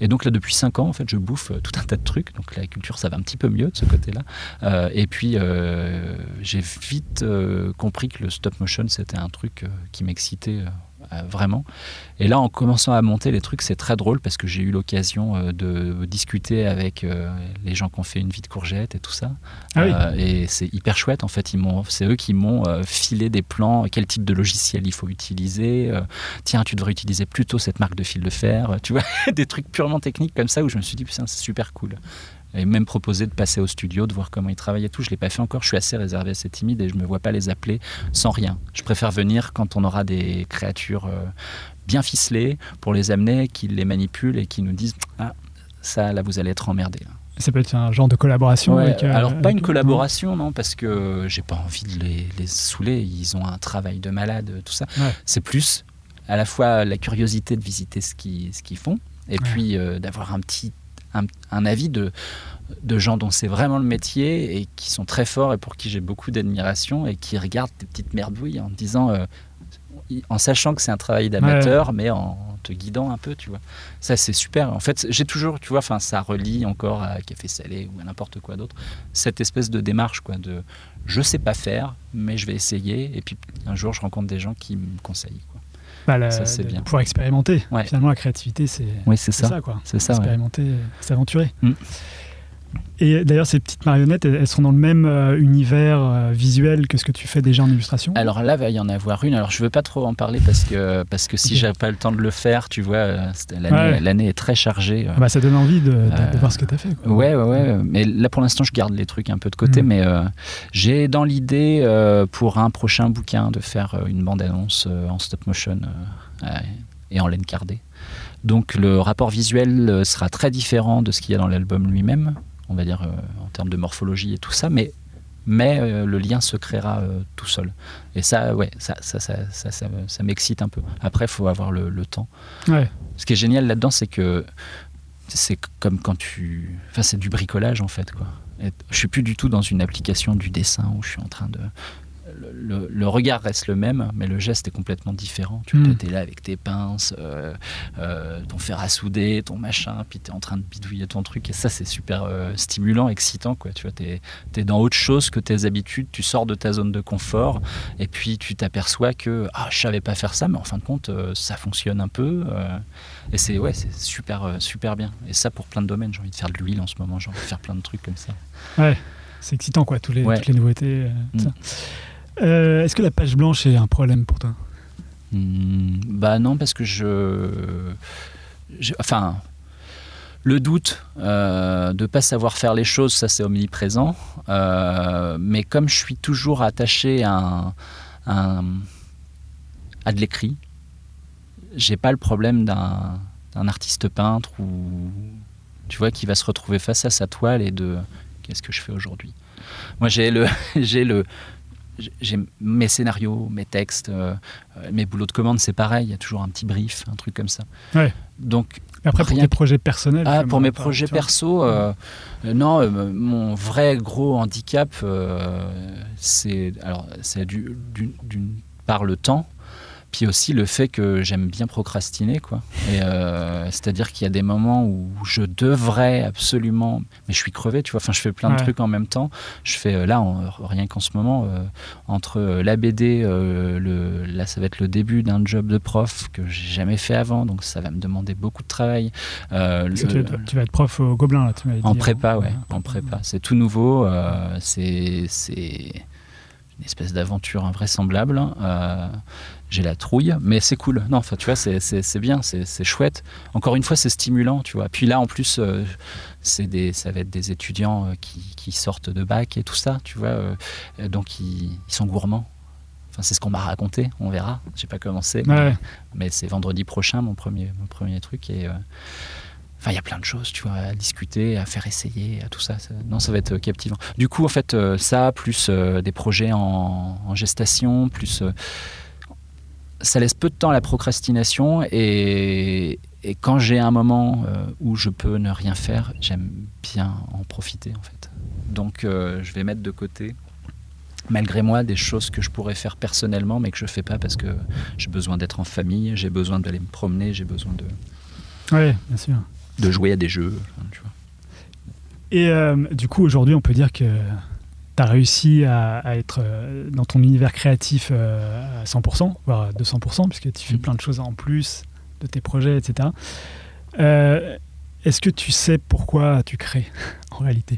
Et donc là, depuis 5 ans, en fait, je bouffe euh, tout un tas de trucs. Donc la culture, ça va un petit peu mieux de ce côté-là. et puis j'ai vite compris que le stop motion, c'était un truc qui m'excitait vraiment. Et là, en commençant à monter les trucs, c'est très drôle parce que j'ai eu l'occasion euh, de discuter avec euh, les gens qui ont fait une vie de courgette et tout ça. Ah et c'est hyper chouette. En fait, ils m'ont, c'est eux qui m'ont filé des plans, quel type de logiciel il faut utiliser. tiens, tu devrais utiliser plutôt cette marque de fil de fer. Tu vois, des trucs purement techniques comme ça où je me suis dit, c'est super cool et même proposé de passer au studio, de voir comment ils travaillent et tout. Je ne l'ai pas fait encore, je suis assez réservé, assez timide et je ne me vois pas les appeler sans rien. Je préfère venir quand on aura des créatures euh, bien ficelées pour les amener, qu'ils les manipulent et qui nous disent Ah, ça, là, vous allez être emmerdé. Ça peut être un genre de collaboration avec, euh, Alors, pas une collaboration, non, parce que j'ai pas envie de les, les, saouler. Ils ont un travail de malade, tout ça. C'est plus à la fois la curiosité de visiter ce qu'ils ce qu'ils font et puis euh, d'avoir un petit un, avis de, de gens dont c'est vraiment le métier et qui sont très forts et pour qui j'ai beaucoup d'admiration et qui regardent des petites merdouilles en disant, euh, en sachant que c'est un travail d'amateur, mais en te guidant un peu, tu vois. Ça, c'est super. En fait, j'ai toujours, tu vois, enfin, ça relie encore à Café Salé ou à n'importe quoi d'autre, cette espèce de démarche, quoi, de je sais pas faire, mais je vais essayer. Et puis un jour, je rencontre des gens qui me conseillent. Quoi. Bah, ça, c'est bien. Pouvoir expérimenter. Finalement, la créativité, c'est oui, c'est ça. quoi. C'est ça. Expérimenter, s'aventurer. Mm. Et d'ailleurs, ces petites marionnettes, elles sont dans le même euh, univers euh, visuel que ce que tu fais déjà en illustration Alors là, il va y en avoir une. Alors, je ne veux pas trop en parler parce que, parce que si j'ai pas le temps de le faire, tu vois, euh, l'année est très chargée. Bah, ça donne envie de, voir ce que tu as fait. Quoi. Ouais, ouais, ouais. Mais là, pour l'instant, je garde les trucs un peu de côté. Mm. Mais j'ai dans l'idée, pour un prochain bouquin, de faire une bande-annonce en stop motion et en laine cardée. Donc le rapport visuel sera très différent de ce qu'il y a dans l'album lui-même on va dire, euh, en termes de morphologie et tout ça, mais, mais euh, le lien se créera euh, tout seul. Et ça, ouais, ça, ça, ça, ça, ça, m'excite un peu. Après, il faut avoir le, temps. Ce qui est génial là-dedans, c'est que c'est comme quand tu. Enfin, c'est du bricolage en fait, quoi. Et je suis plus du tout dans une application du dessin où je suis en train de le, le regard reste le même, mais le geste est complètement différent. Tu Mm. es là avec tes pinces, euh, euh, ton fer à souder, ton machin, puis tu es en train de bidouiller ton truc. Et ça, c'est super euh, stimulant, excitant. Quoi. Tu vois, es, dans autre chose que tes habitudes, tu sors de ta zone de confort, et puis tu t'aperçois que ah, je savais pas faire ça, mais en fin de compte, ça fonctionne un peu. et c'est ouais, super, super bien. Et ça, pour plein de domaines, j'ai envie de faire de l'huile en ce moment, j'ai envie de faire plein de trucs comme ça. C'est excitant, quoi, tous les, Ouais. toutes les nouveautés. euh, Mm. Euh, Est-ce que la page blanche est un problème pour toi? Hmm, bah non, parce que je. enfin. Le doute euh, de ne pas savoir faire les choses, ça c'est omniprésent. Euh, mais comme je suis toujours attaché à, à de l'écrit, j'ai pas le problème d'un artiste peintre ou tu vois qui va se retrouver face à sa toile et de qu'est-ce que je fais aujourd'hui? Moi j'ai le j'ai le j'ai mes scénarios, mes textes, euh, euh, mes boulots de commande, c'est pareil. Il y a toujours un petit brief, un truc comme ça. Ouais. Donc Après, pour tes projets personnels ah, pour mes projets perso, euh, non, euh, mon vrai gros handicap, euh, c'est alors c'est du- d'une d'une part le temps, puis aussi le fait que j'aime bien procrastiner, quoi. Et euh, c'est-à-dire qu'il y a des moments où je devrais absolument, mais je suis crevé, tu vois. Enfin, je fais plein de Ouais. trucs en même temps. Je fais euh, là, en- rien qu'en ce moment, euh, entre la BD, euh, le, là, ça va être le début d'un job de prof que j'ai jamais fait avant, donc ça va me demander beaucoup de travail. Le- tu, vas, tu vas être prof au Gobelin, là, tu m'avais en dit, prépa, hein. ouais, en prépa. C'est tout nouveau. c'est c'est une espèce d'aventure invraisemblable. euh, J'ai la trouille, mais c'est cool. Non, enfin, tu vois, c'est- bien, c'est c'est chouette. Encore une fois, c'est stimulant, tu vois. Puis là, en plus, euh, c'est des, ça va être des étudiants euh, qui, qui sortent de bac et tout ça, tu vois. euh, donc, ils, ils sont gourmands. Enfin, c'est ce qu'on m'a raconté. On verra. J'ai pas commencé, mais, Ouais. mais c'est vendredi prochain mon premier, mon premier truc et. Enfin, il y a plein de choses, tu vois, à discuter, à faire essayer, à tout ça. non, ça va être euh, captivant. Du coup, en fait, euh, ça, plus euh, des projets en, gestation, plus. ça laisse peu de temps à la procrastination et, quand j'ai un moment où je peux ne rien faire, j'aime bien en profiter, en fait. Donc, je vais mettre de côté, malgré moi, des choses que je pourrais faire personnellement, mais que je fais pas parce que j'ai besoin d'être en famille, j'ai besoin d'aller me promener, j'ai besoin de, Ouais, bien sûr. De jouer à des jeux. Tu vois. Et euh, du coup, aujourd'hui, on peut dire que tu as réussi à, à être euh, dans ton univers créatif euh, à 100%, voire à 200%, puisque tu fais Mhm. plein de choses en plus de tes projets, etc. Euh, Est-ce que tu sais pourquoi tu crées en réalité?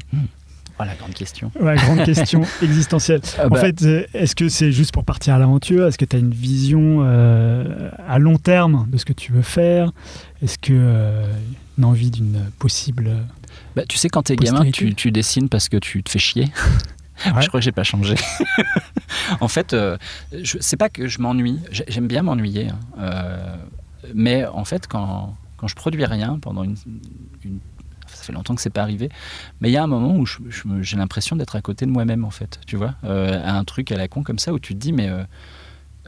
Oh, la grande question. Ouais, grande question existentielle. Ah En bah, fait, est-ce que c'est juste pour partir à l'aventure? Est-ce que tu as une vision euh, à long terme de ce que tu veux faire? Est-ce que euh, une envie d'une possible bah, tu sais, quand t'es gamin, tu, tu dessines parce que tu te fais chier. Ouais. Je crois que j'ai pas changé. en fait, euh, c'est pas que je m'ennuie. J'ai- J'aime bien m'ennuyer. hein. Euh, mais en fait, quand, quand je produis rien pendant une, une- ça fait longtemps que c'est pas arrivé. Mais il y a un moment où j'ai l'impression d'être à côté de moi-même, en fait. Tu vois, Euh, à un truc à la con comme ça où tu te dis, mais euh,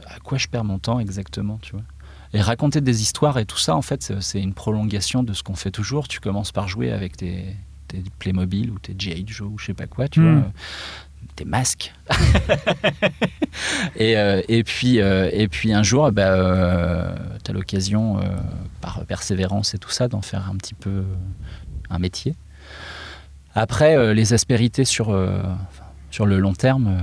à quoi je perds mon temps exactement, tu vois et raconter des histoires et tout ça, en fait, c'est- une prolongation de ce qu'on fait toujours. Tu commences par jouer avec tes, tes Playmobil ou tes G.I. Joe ou je sais pas quoi, tu Mm. vois, tes masques. et, euh, et, puis, euh, et puis un jour, bah, tu as l'occasion, euh, par persévérance et tout ça, d'en faire un petit peu euh, un métier. Après, euh, les aspérités sur, euh, sur le long terme, euh,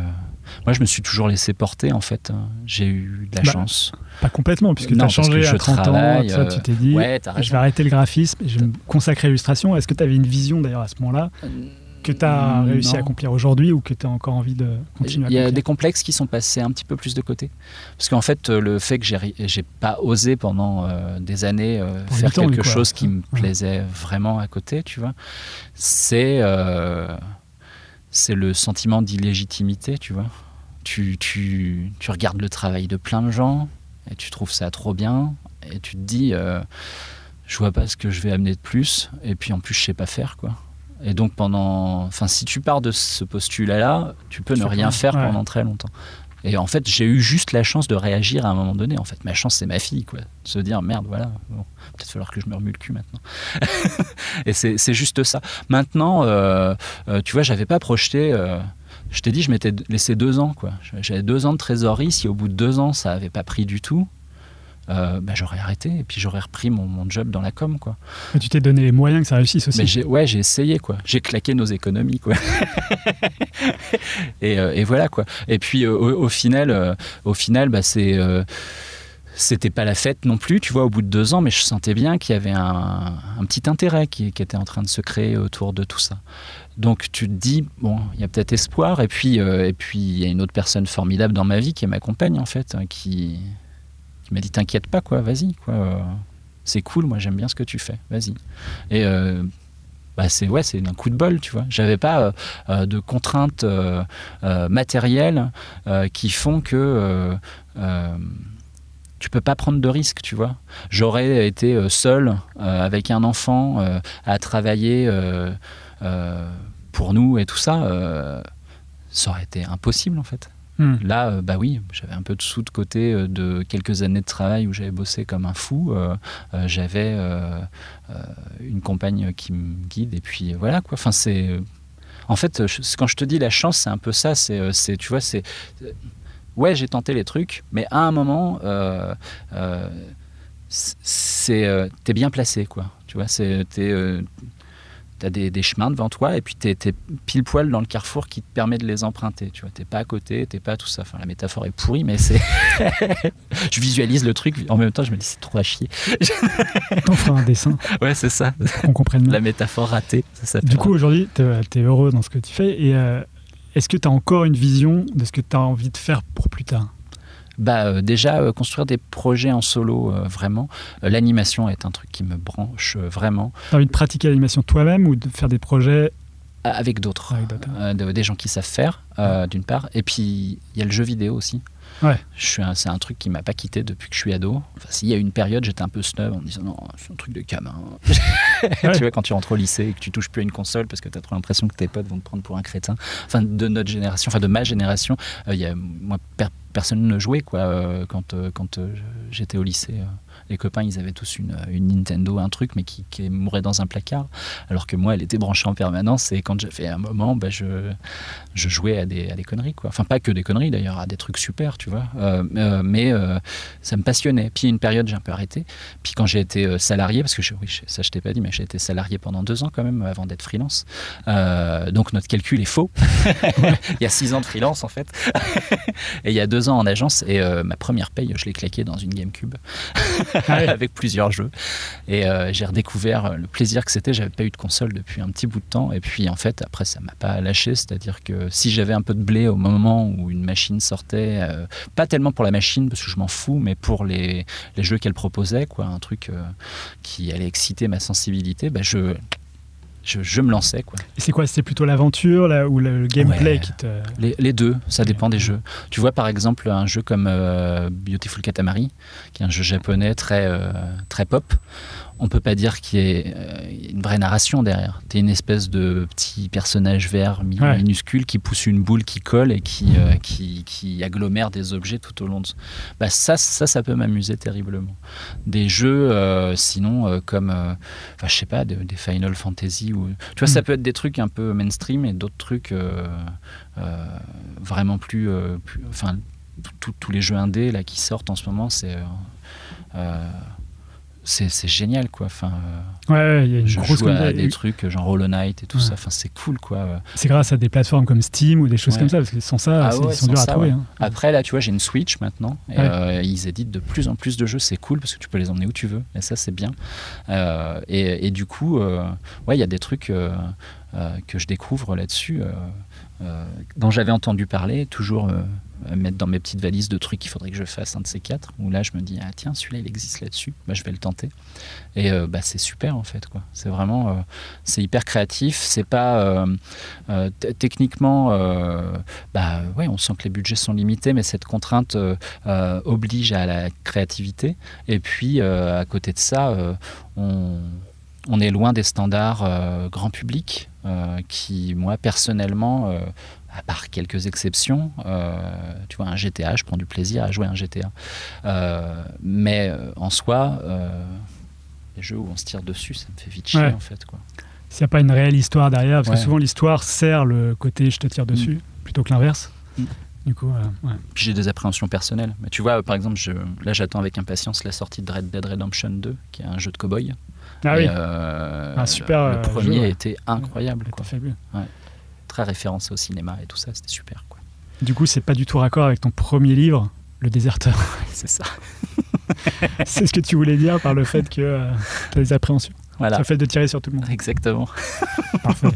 moi, je me suis toujours laissé porter, en fait. J'ai eu de la Bah, chance. Pas complètement, puisque tu as changé je à 30 ans, ça, euh, tu t'es dit, Ouais, je vais arrêter le graphisme et je vais me consacrer à l'illustration. Est-ce que tu avais une vision d'ailleurs à ce moment-là que tu as réussi à accomplir aujourd'hui ou que tu as encore envie de continuer à Il y a des complexes qui sont passés un petit peu plus de côté. Parce qu'en fait, euh, le fait que j'ai pas osé pendant euh, des années euh, faire quelque chose qui me ouais. plaisait vraiment à côté, tu vois, c'est euh, c'est le sentiment d'illégitimité, tu vois. Tu, tu, tu regardes le travail de plein de gens et tu trouves ça trop bien et tu te dis, euh, je vois pas ce que je vais amener de plus et puis en plus je sais pas faire quoi. Et donc pendant, enfin si tu pars de ce postulat-là, tu peux Tu ne rien faire Ouais. pendant très longtemps. Et en fait, j'ai eu juste la chance de réagir à un moment donné. En fait, ma chance, c'est ma fille, quoi. De se dire, merde, voilà, bon, peut-être falloir que je me remue le cul maintenant. et c'est c'est juste ça. Maintenant, euh, euh, tu vois, j'avais pas projeté. euh, je t'ai dit, je m'étais laissé deux ans, quoi. J'avais deux ans de trésorerie. Si au bout de deux ans, ça n'avait pas pris du tout, euh, bah, j'aurais arrêté et puis j'aurais repris mon, mon, job dans la com, quoi. Tu t'es donné les moyens que ça réussisse aussi. Mais j'ai, ouais, j'ai essayé, quoi. J'ai claqué nos économies, quoi. et, euh, et, voilà, quoi. Et puis euh, au, au, final, euh, au final, bah, c'est c'était pas la fête non plus, tu vois, au bout de deux ans, mais je sentais bien qu'il y avait un, un petit intérêt qui, qui, était en train de se créer autour de tout ça. Donc tu te dis, bon, il y a peut-être espoir, et puis euh, et puis il y a une autre personne formidable dans ma vie qui est ma compagne, en fait, hein, qui, qui m'a dit, t'inquiète pas, quoi, vas-y, quoi. C'est cool, moi j'aime bien ce que tu fais, vas-y. Et euh, bah c'est ouais, c'est un coup de bol, tu vois. J'avais pas euh, de contraintes euh, matérielles qui font que tu peux pas prendre de risques, tu vois. J'aurais été seul avec un enfant à travailler pour nous et tout ça, ça aurait été impossible en fait. Hmm. Là, euh, bah oui, j'avais un peu de sous de côté euh, de quelques années de travail où j'avais bossé comme un fou. Euh, euh, j'avais une compagne qui me guide et puis voilà quoi. Enfin, c'est. En fait, je, quand je te dis la chance, c'est un peu ça. C'est, tu vois, c'est. Ouais, j'ai tenté les trucs, mais à un moment, c'est, t'es bien placé, quoi. Tu vois, c'est, t'es, tu as des, des, chemins devant toi et puis tu es, es, pile poil dans le carrefour qui te permet de les emprunter. Tu vois, t'es pas à côté, t'es pas tout ça. Enfin, la métaphore est pourrie, mais c'est. je visualise le truc. En même temps, je me dis c'est trop à chier. T'en feras un dessin. Ouais, c'est ça. On comprenne La métaphore ratée. Ça du coup, aujourd'hui, tu es, es, heureux dans ce que tu fais et euh, est-ce que tu as encore une vision de ce que tu as envie de faire pour plus tard? Bah, euh, déjà euh, construire des projets en solo euh, vraiment l'animation est un truc qui me branche vraiment. Tu as envie de pratiquer l'animation toi-même ou de faire des projets avec d'autres euh, des gens qui savent faire euh, d'une part. Et puis il y a le jeu vidéo aussi ouais. c'est un truc qui m'a pas quitté depuis que je suis ado enfin, s'il y a une période j'étais un peu snob en me disant non c'est un truc de gamin ouais. tu vois quand tu rentres au lycée et que tu touches plus à une console parce que tu as trop l'impression que tes potes vont te prendre pour un crétin enfin de notre génération enfin de ma génération euh, y a moi per personne ne jouait quoi euh, quand euh, quand j'étais au lycée. Les copains ils avaient tous une, une Nintendo un truc mais qui, qui, mourait dans un placard. Alors que moi elle était branchée en permanence et quand j'ai fait un moment bah, je, je jouais à des, à des conneries quoi. Enfin pas que des conneries d'ailleurs à des trucs super tu vois. Euh, euh, mais euh, ça me passionnait. Puis une période j'ai un peu arrêté. Puis quand j'ai été salarié parce que je, oui, ça je t'ai pas dit mais j'ai été salarié pendant deux ans quand même avant d'être freelance. Euh, donc notre calcul est faux. Il y a six ans de freelance en fait. Et il y a deux ans en agence et ma première paye je l'ai claqué dans une GameCube avec plusieurs jeux. Et euh, j'ai redécouvert le plaisir que c'était. J'avais pas eu de console depuis un petit bout de temps. Et puis en fait après ça m'a pas lâché. C'est à dire que si j'avais un peu de blé au moment où une machine sortait euh, pas tellement pour la machine parce que je m'en fous mais pour les, jeux qu'elle proposait quoi un truc euh, qui allait exciter ma sensibilité bah, je je, je, me lançais. Quoi. Et c'est quoi C'est plutôt l'aventure là, ou le gameplay ouais, qui te... Les, les, deux, ça dépend des jeux. Tu vois par exemple un jeu comme euh, Beautiful Katamari, qui est un jeu japonais très, euh, très pop. On peut pas dire qu'il y ait euh, une vraie narration derrière. Tu es une espèce de petit personnage vert ouais. minuscule qui pousse une boule qui colle et qui, euh, qui, qui agglomère des objets tout au long de... Bah, ça, ça, ça peut m'amuser terriblement. Des jeux, euh, sinon, comme, enfin, je sais pas, de, des Final Fantasy, ou... tu vois, ça peut être des trucs un peu mainstream et d'autres trucs vraiment plus... plus enfin, tous les jeux indés là, qui sortent en ce moment, c'est... Euh, c'est génial quoi. Enfin ouais, y a une je grosse joue à des trucs genre Hollow Knight et tout ouais. ça. Enfin c'est cool quoi c'est grâce à des plateformes comme Steam ou des choses ouais. comme ça parce que sans ça ah ils sont durs à trouver hein. après là tu vois j'ai une Switch maintenant et euh, ils éditent de plus en plus de jeux. C'est cool parce que tu peux les emmener où tu veux et ça c'est bien. Euh, et, et, du coup euh, ouais il y a des trucs euh, euh, que je découvre là-dessus euh, dont j'avais entendu parler toujours mettre dans mes petites valises de trucs qu'il faudrait que je fasse un de ces quatre où là je me dis ah tiens celui-là il existe là-dessus. Bah, je vais le tenter. Et euh, bah, c'est super en fait quoi. C'est vraiment euh, c'est hyper créatif. C'est pas euh, euh techniquement bah ouais on sent que les budgets sont limités mais cette contrainte oblige à la créativité. Et puis à côté de ça on on est loin des standards euh, grand public euh, qui, moi, personnellement, euh, à part quelques exceptions, euh, tu vois, un GTA, je prends du plaisir à jouer un GTA. Euh, mais euh, en soi, les jeux où on se tire dessus, ça me fait vite chier, ouais. en fait. S'il n'y a pas une réelle histoire derrière, parce ouais. que souvent l'histoire sert le côté je te tire dessus. Mmh plutôt que l'inverse. Mm. Du coup, ouais. J'ai des appréhensions personnelles. Mais tu vois, par exemple, je, là j'attends avec impatience la sortie de Red Dead Redemption 2, qui est un jeu de cow-boy. Ah oui, Un super, Le premier jeu, était incroyable, quoi. Très référencé au cinéma et tout ça, c'était super, quoi. Du coup, c'est pas du tout raccord avec ton premier livre, Le Déserteur. C'est ça. c'est ce que tu voulais dire par le fait que euh, tu as des appréhensions. Voilà. Le fait de tirer sur tout le monde. Exactement. Parfait.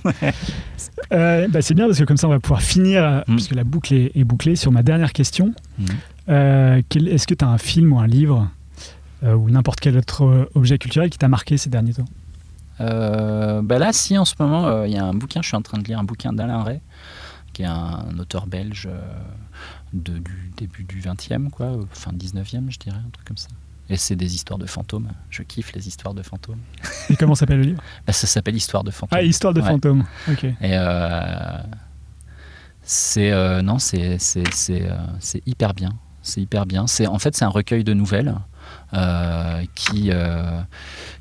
Euh, bah, c'est bien parce que comme ça, on va pouvoir finir, euh, Mm. puisque la boucle est, est bouclée, sur ma dernière question. Euh, quel- Est-ce que tu as un film ou un livre ou n'importe quel autre objet culturel qui t'a marqué ces derniers temps? Euh, bah là, si en ce moment, euh, il y a un bouquin, je suis en train de lire un bouquin d'Alain Ray, qui est un auteur belge euh, de, du début du 20e, quoi, euh, fin 19e, je dirais, un truc comme ça. Et c'est des histoires de fantômes. Je kiffe les histoires de fantômes. Et comment s'appelle le livre? Bah, ça s'appelle Histoire de fantômes. Ah, Histoire de Ouais. fantômes. Ok. Et c'est non, c'est c'est c'est c'est hyper bien. C'est hyper bien. C'est en fait c'est un recueil de nouvelles qui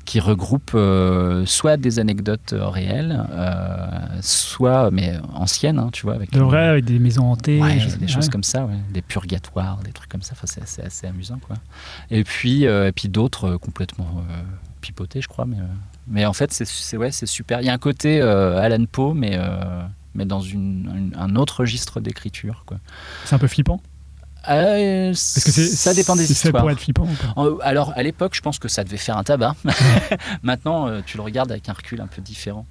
qui regroupe euh, soit des anecdotes euh, réelles, euh, soit mais anciennes, hein, tu vois, avec De vrai, avec des maisons hantées. Ouais, des choses comme ça, ouais. des purgatoires, des trucs comme ça. Enfin, c'est assez, assez amusant, quoi. Et puis, euh, et puis d'autres complètement pipotés, je crois. Mais, mais en fait, c'est, ouais, c'est super. Il y a un côté Alan Poe, mais mais dans une, une- un autre registre d'écriture, quoi. C'est un peu flippant? Euh, Parce que ça dépend des histoires. pour être flippant. Alors, à l'époque, je pense que ça devait faire un tabac. Maintenant, euh, tu le regardes avec un recul un peu différent.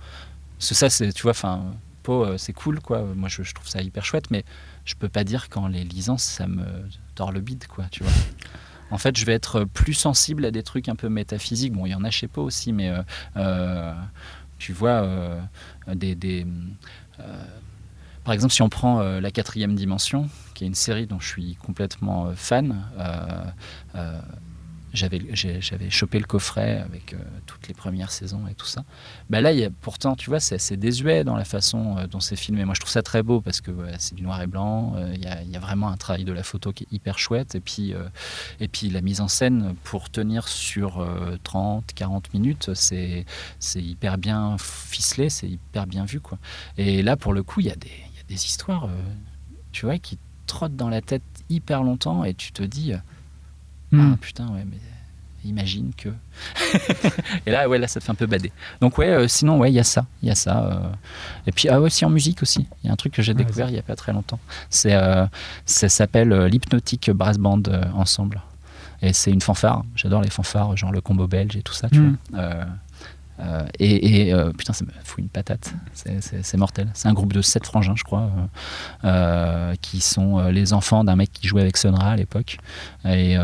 Ça, c'est, tu vois, enfin, Poe, euh, c'est cool, quoi. Moi, je, je trouve ça hyper chouette, mais je peux pas dire qu'en les lisant, ça me tord le bide, quoi, tu vois. En fait, je vais être plus sensible à des trucs un peu métaphysiques. Bon, il y en a chez Poe aussi, mais euh, euh, tu vois, des. des, euh, par exemple, si on prend euh, La quatrième dimension, qui est une série dont je suis complètement euh, fan, euh, j'avais chopé le coffret avec toutes les premières saisons et tout ça. Bah là, il y a, pourtant, tu vois, c'est assez désuet dans la façon dont c'est filmé. Moi, je trouve ça très beau parce que c'est du noir et blanc. Il y, a, y a vraiment un travail de la photo qui est hyper chouette. Et puis, et puis la mise en scène, pour tenir sur euh, 30, 40 minutes, c'est hyper bien ficelé, c'est hyper bien vu. Quoi. Et là, pour le coup, il y, a des- des histoires, euh, tu vois, qui trottent dans la tête hyper longtemps et tu te dis. euh, Hmm. ah putain, ouais, mais imagine que. et là, ouais, là, ça te fait un peu bader. Donc, ouais, euh, sinon, ouais, il y a ça. Il y a ça. euh. Et puis, ah, aussi en musique aussi. Il y a un truc que j'ai découvert il n'y a pas très longtemps. C'est, euh, ça s'appelle euh, l'Hypnotic Brass Band euh, Ensemble. Et c'est une fanfare. J'adore les fanfares, genre le combo belge et tout ça, tu Mm. vois. Euh, et et, euh, putain, ça me fout une patate. C'est- mortel. C'est un groupe de sept frangins, je crois, euh, qui sont les enfants d'un mec qui jouait avec Sonra à l'époque. Et,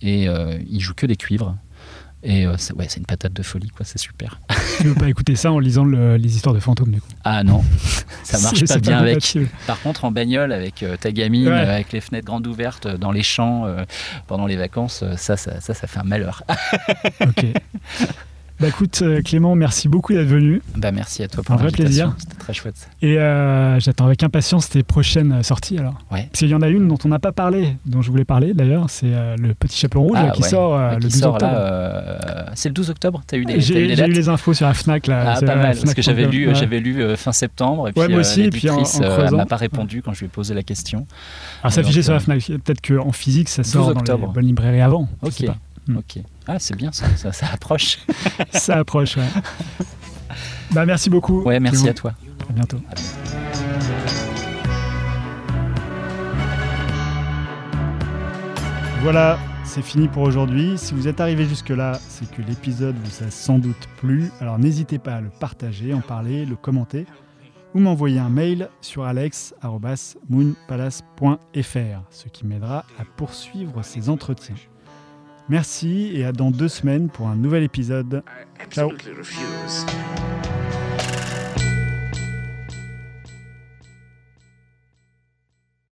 et ils jouent que des cuivres. Et c'est ouais, c'est une patate de folie, quoi. C'est super. Tu veux pas écouter ça en lisant le- les histoires de fantômes, du coup? Ah non, ça marche pas bien avec. Par contre, en bagnole, avec ta gamine, Ouais. avec les fenêtres grandes ouvertes, dans les champs, pendant les vacances, ça, ça, ça, ça fait un malheur. Ok. Bah écoute, euh, Clément, merci beaucoup d'être venu. bah merci à toi pour Un vrai plaisir. C'était très chouette. Et euh, j'attends avec impatience tes prochaines euh, sorties alors. Ouais. Parce qu'il y en a une dont on n'a pas parlé, dont je voulais parler d'ailleurs, c'est euh, le Petit Chaperon Rouge Ah, qui ouais. sort euh, Ouais, le qui 12 sort octobre. c'est le 12 octobre. T'as eu des, t'as eu J'ai eu les infos sur la Fnac là. Ah, pas mal, parce que j'avais lu, j'avais lu fin septembre, et puis moi aussi, et puis en- en m'a pas répondu quand je lui ai posé la question. Alors ça donc, affiché sur la Fnac. Peut-être qu'en physique ça 12 sort dans les bonnes librairies avant. Ok, Hmm. ok. Ah, c'est bien ça, ça, ça approche. Ça approche, ouais. bah merci beaucoup. Ouais, merci Clément. à toi. À bientôt. Voilà, c'est fini pour aujourd'hui. Si vous êtes arrivé jusque-là, c'est que l'épisode vous a sans doute plu. Alors n'hésitez pas à le partager, en parler, le commenter ou m'envoyer un mail sur alex.moonpalace.fr, ce qui m'aidera à poursuivre ces entretiens. Merci et à dans deux semaines pour un nouvel épisode.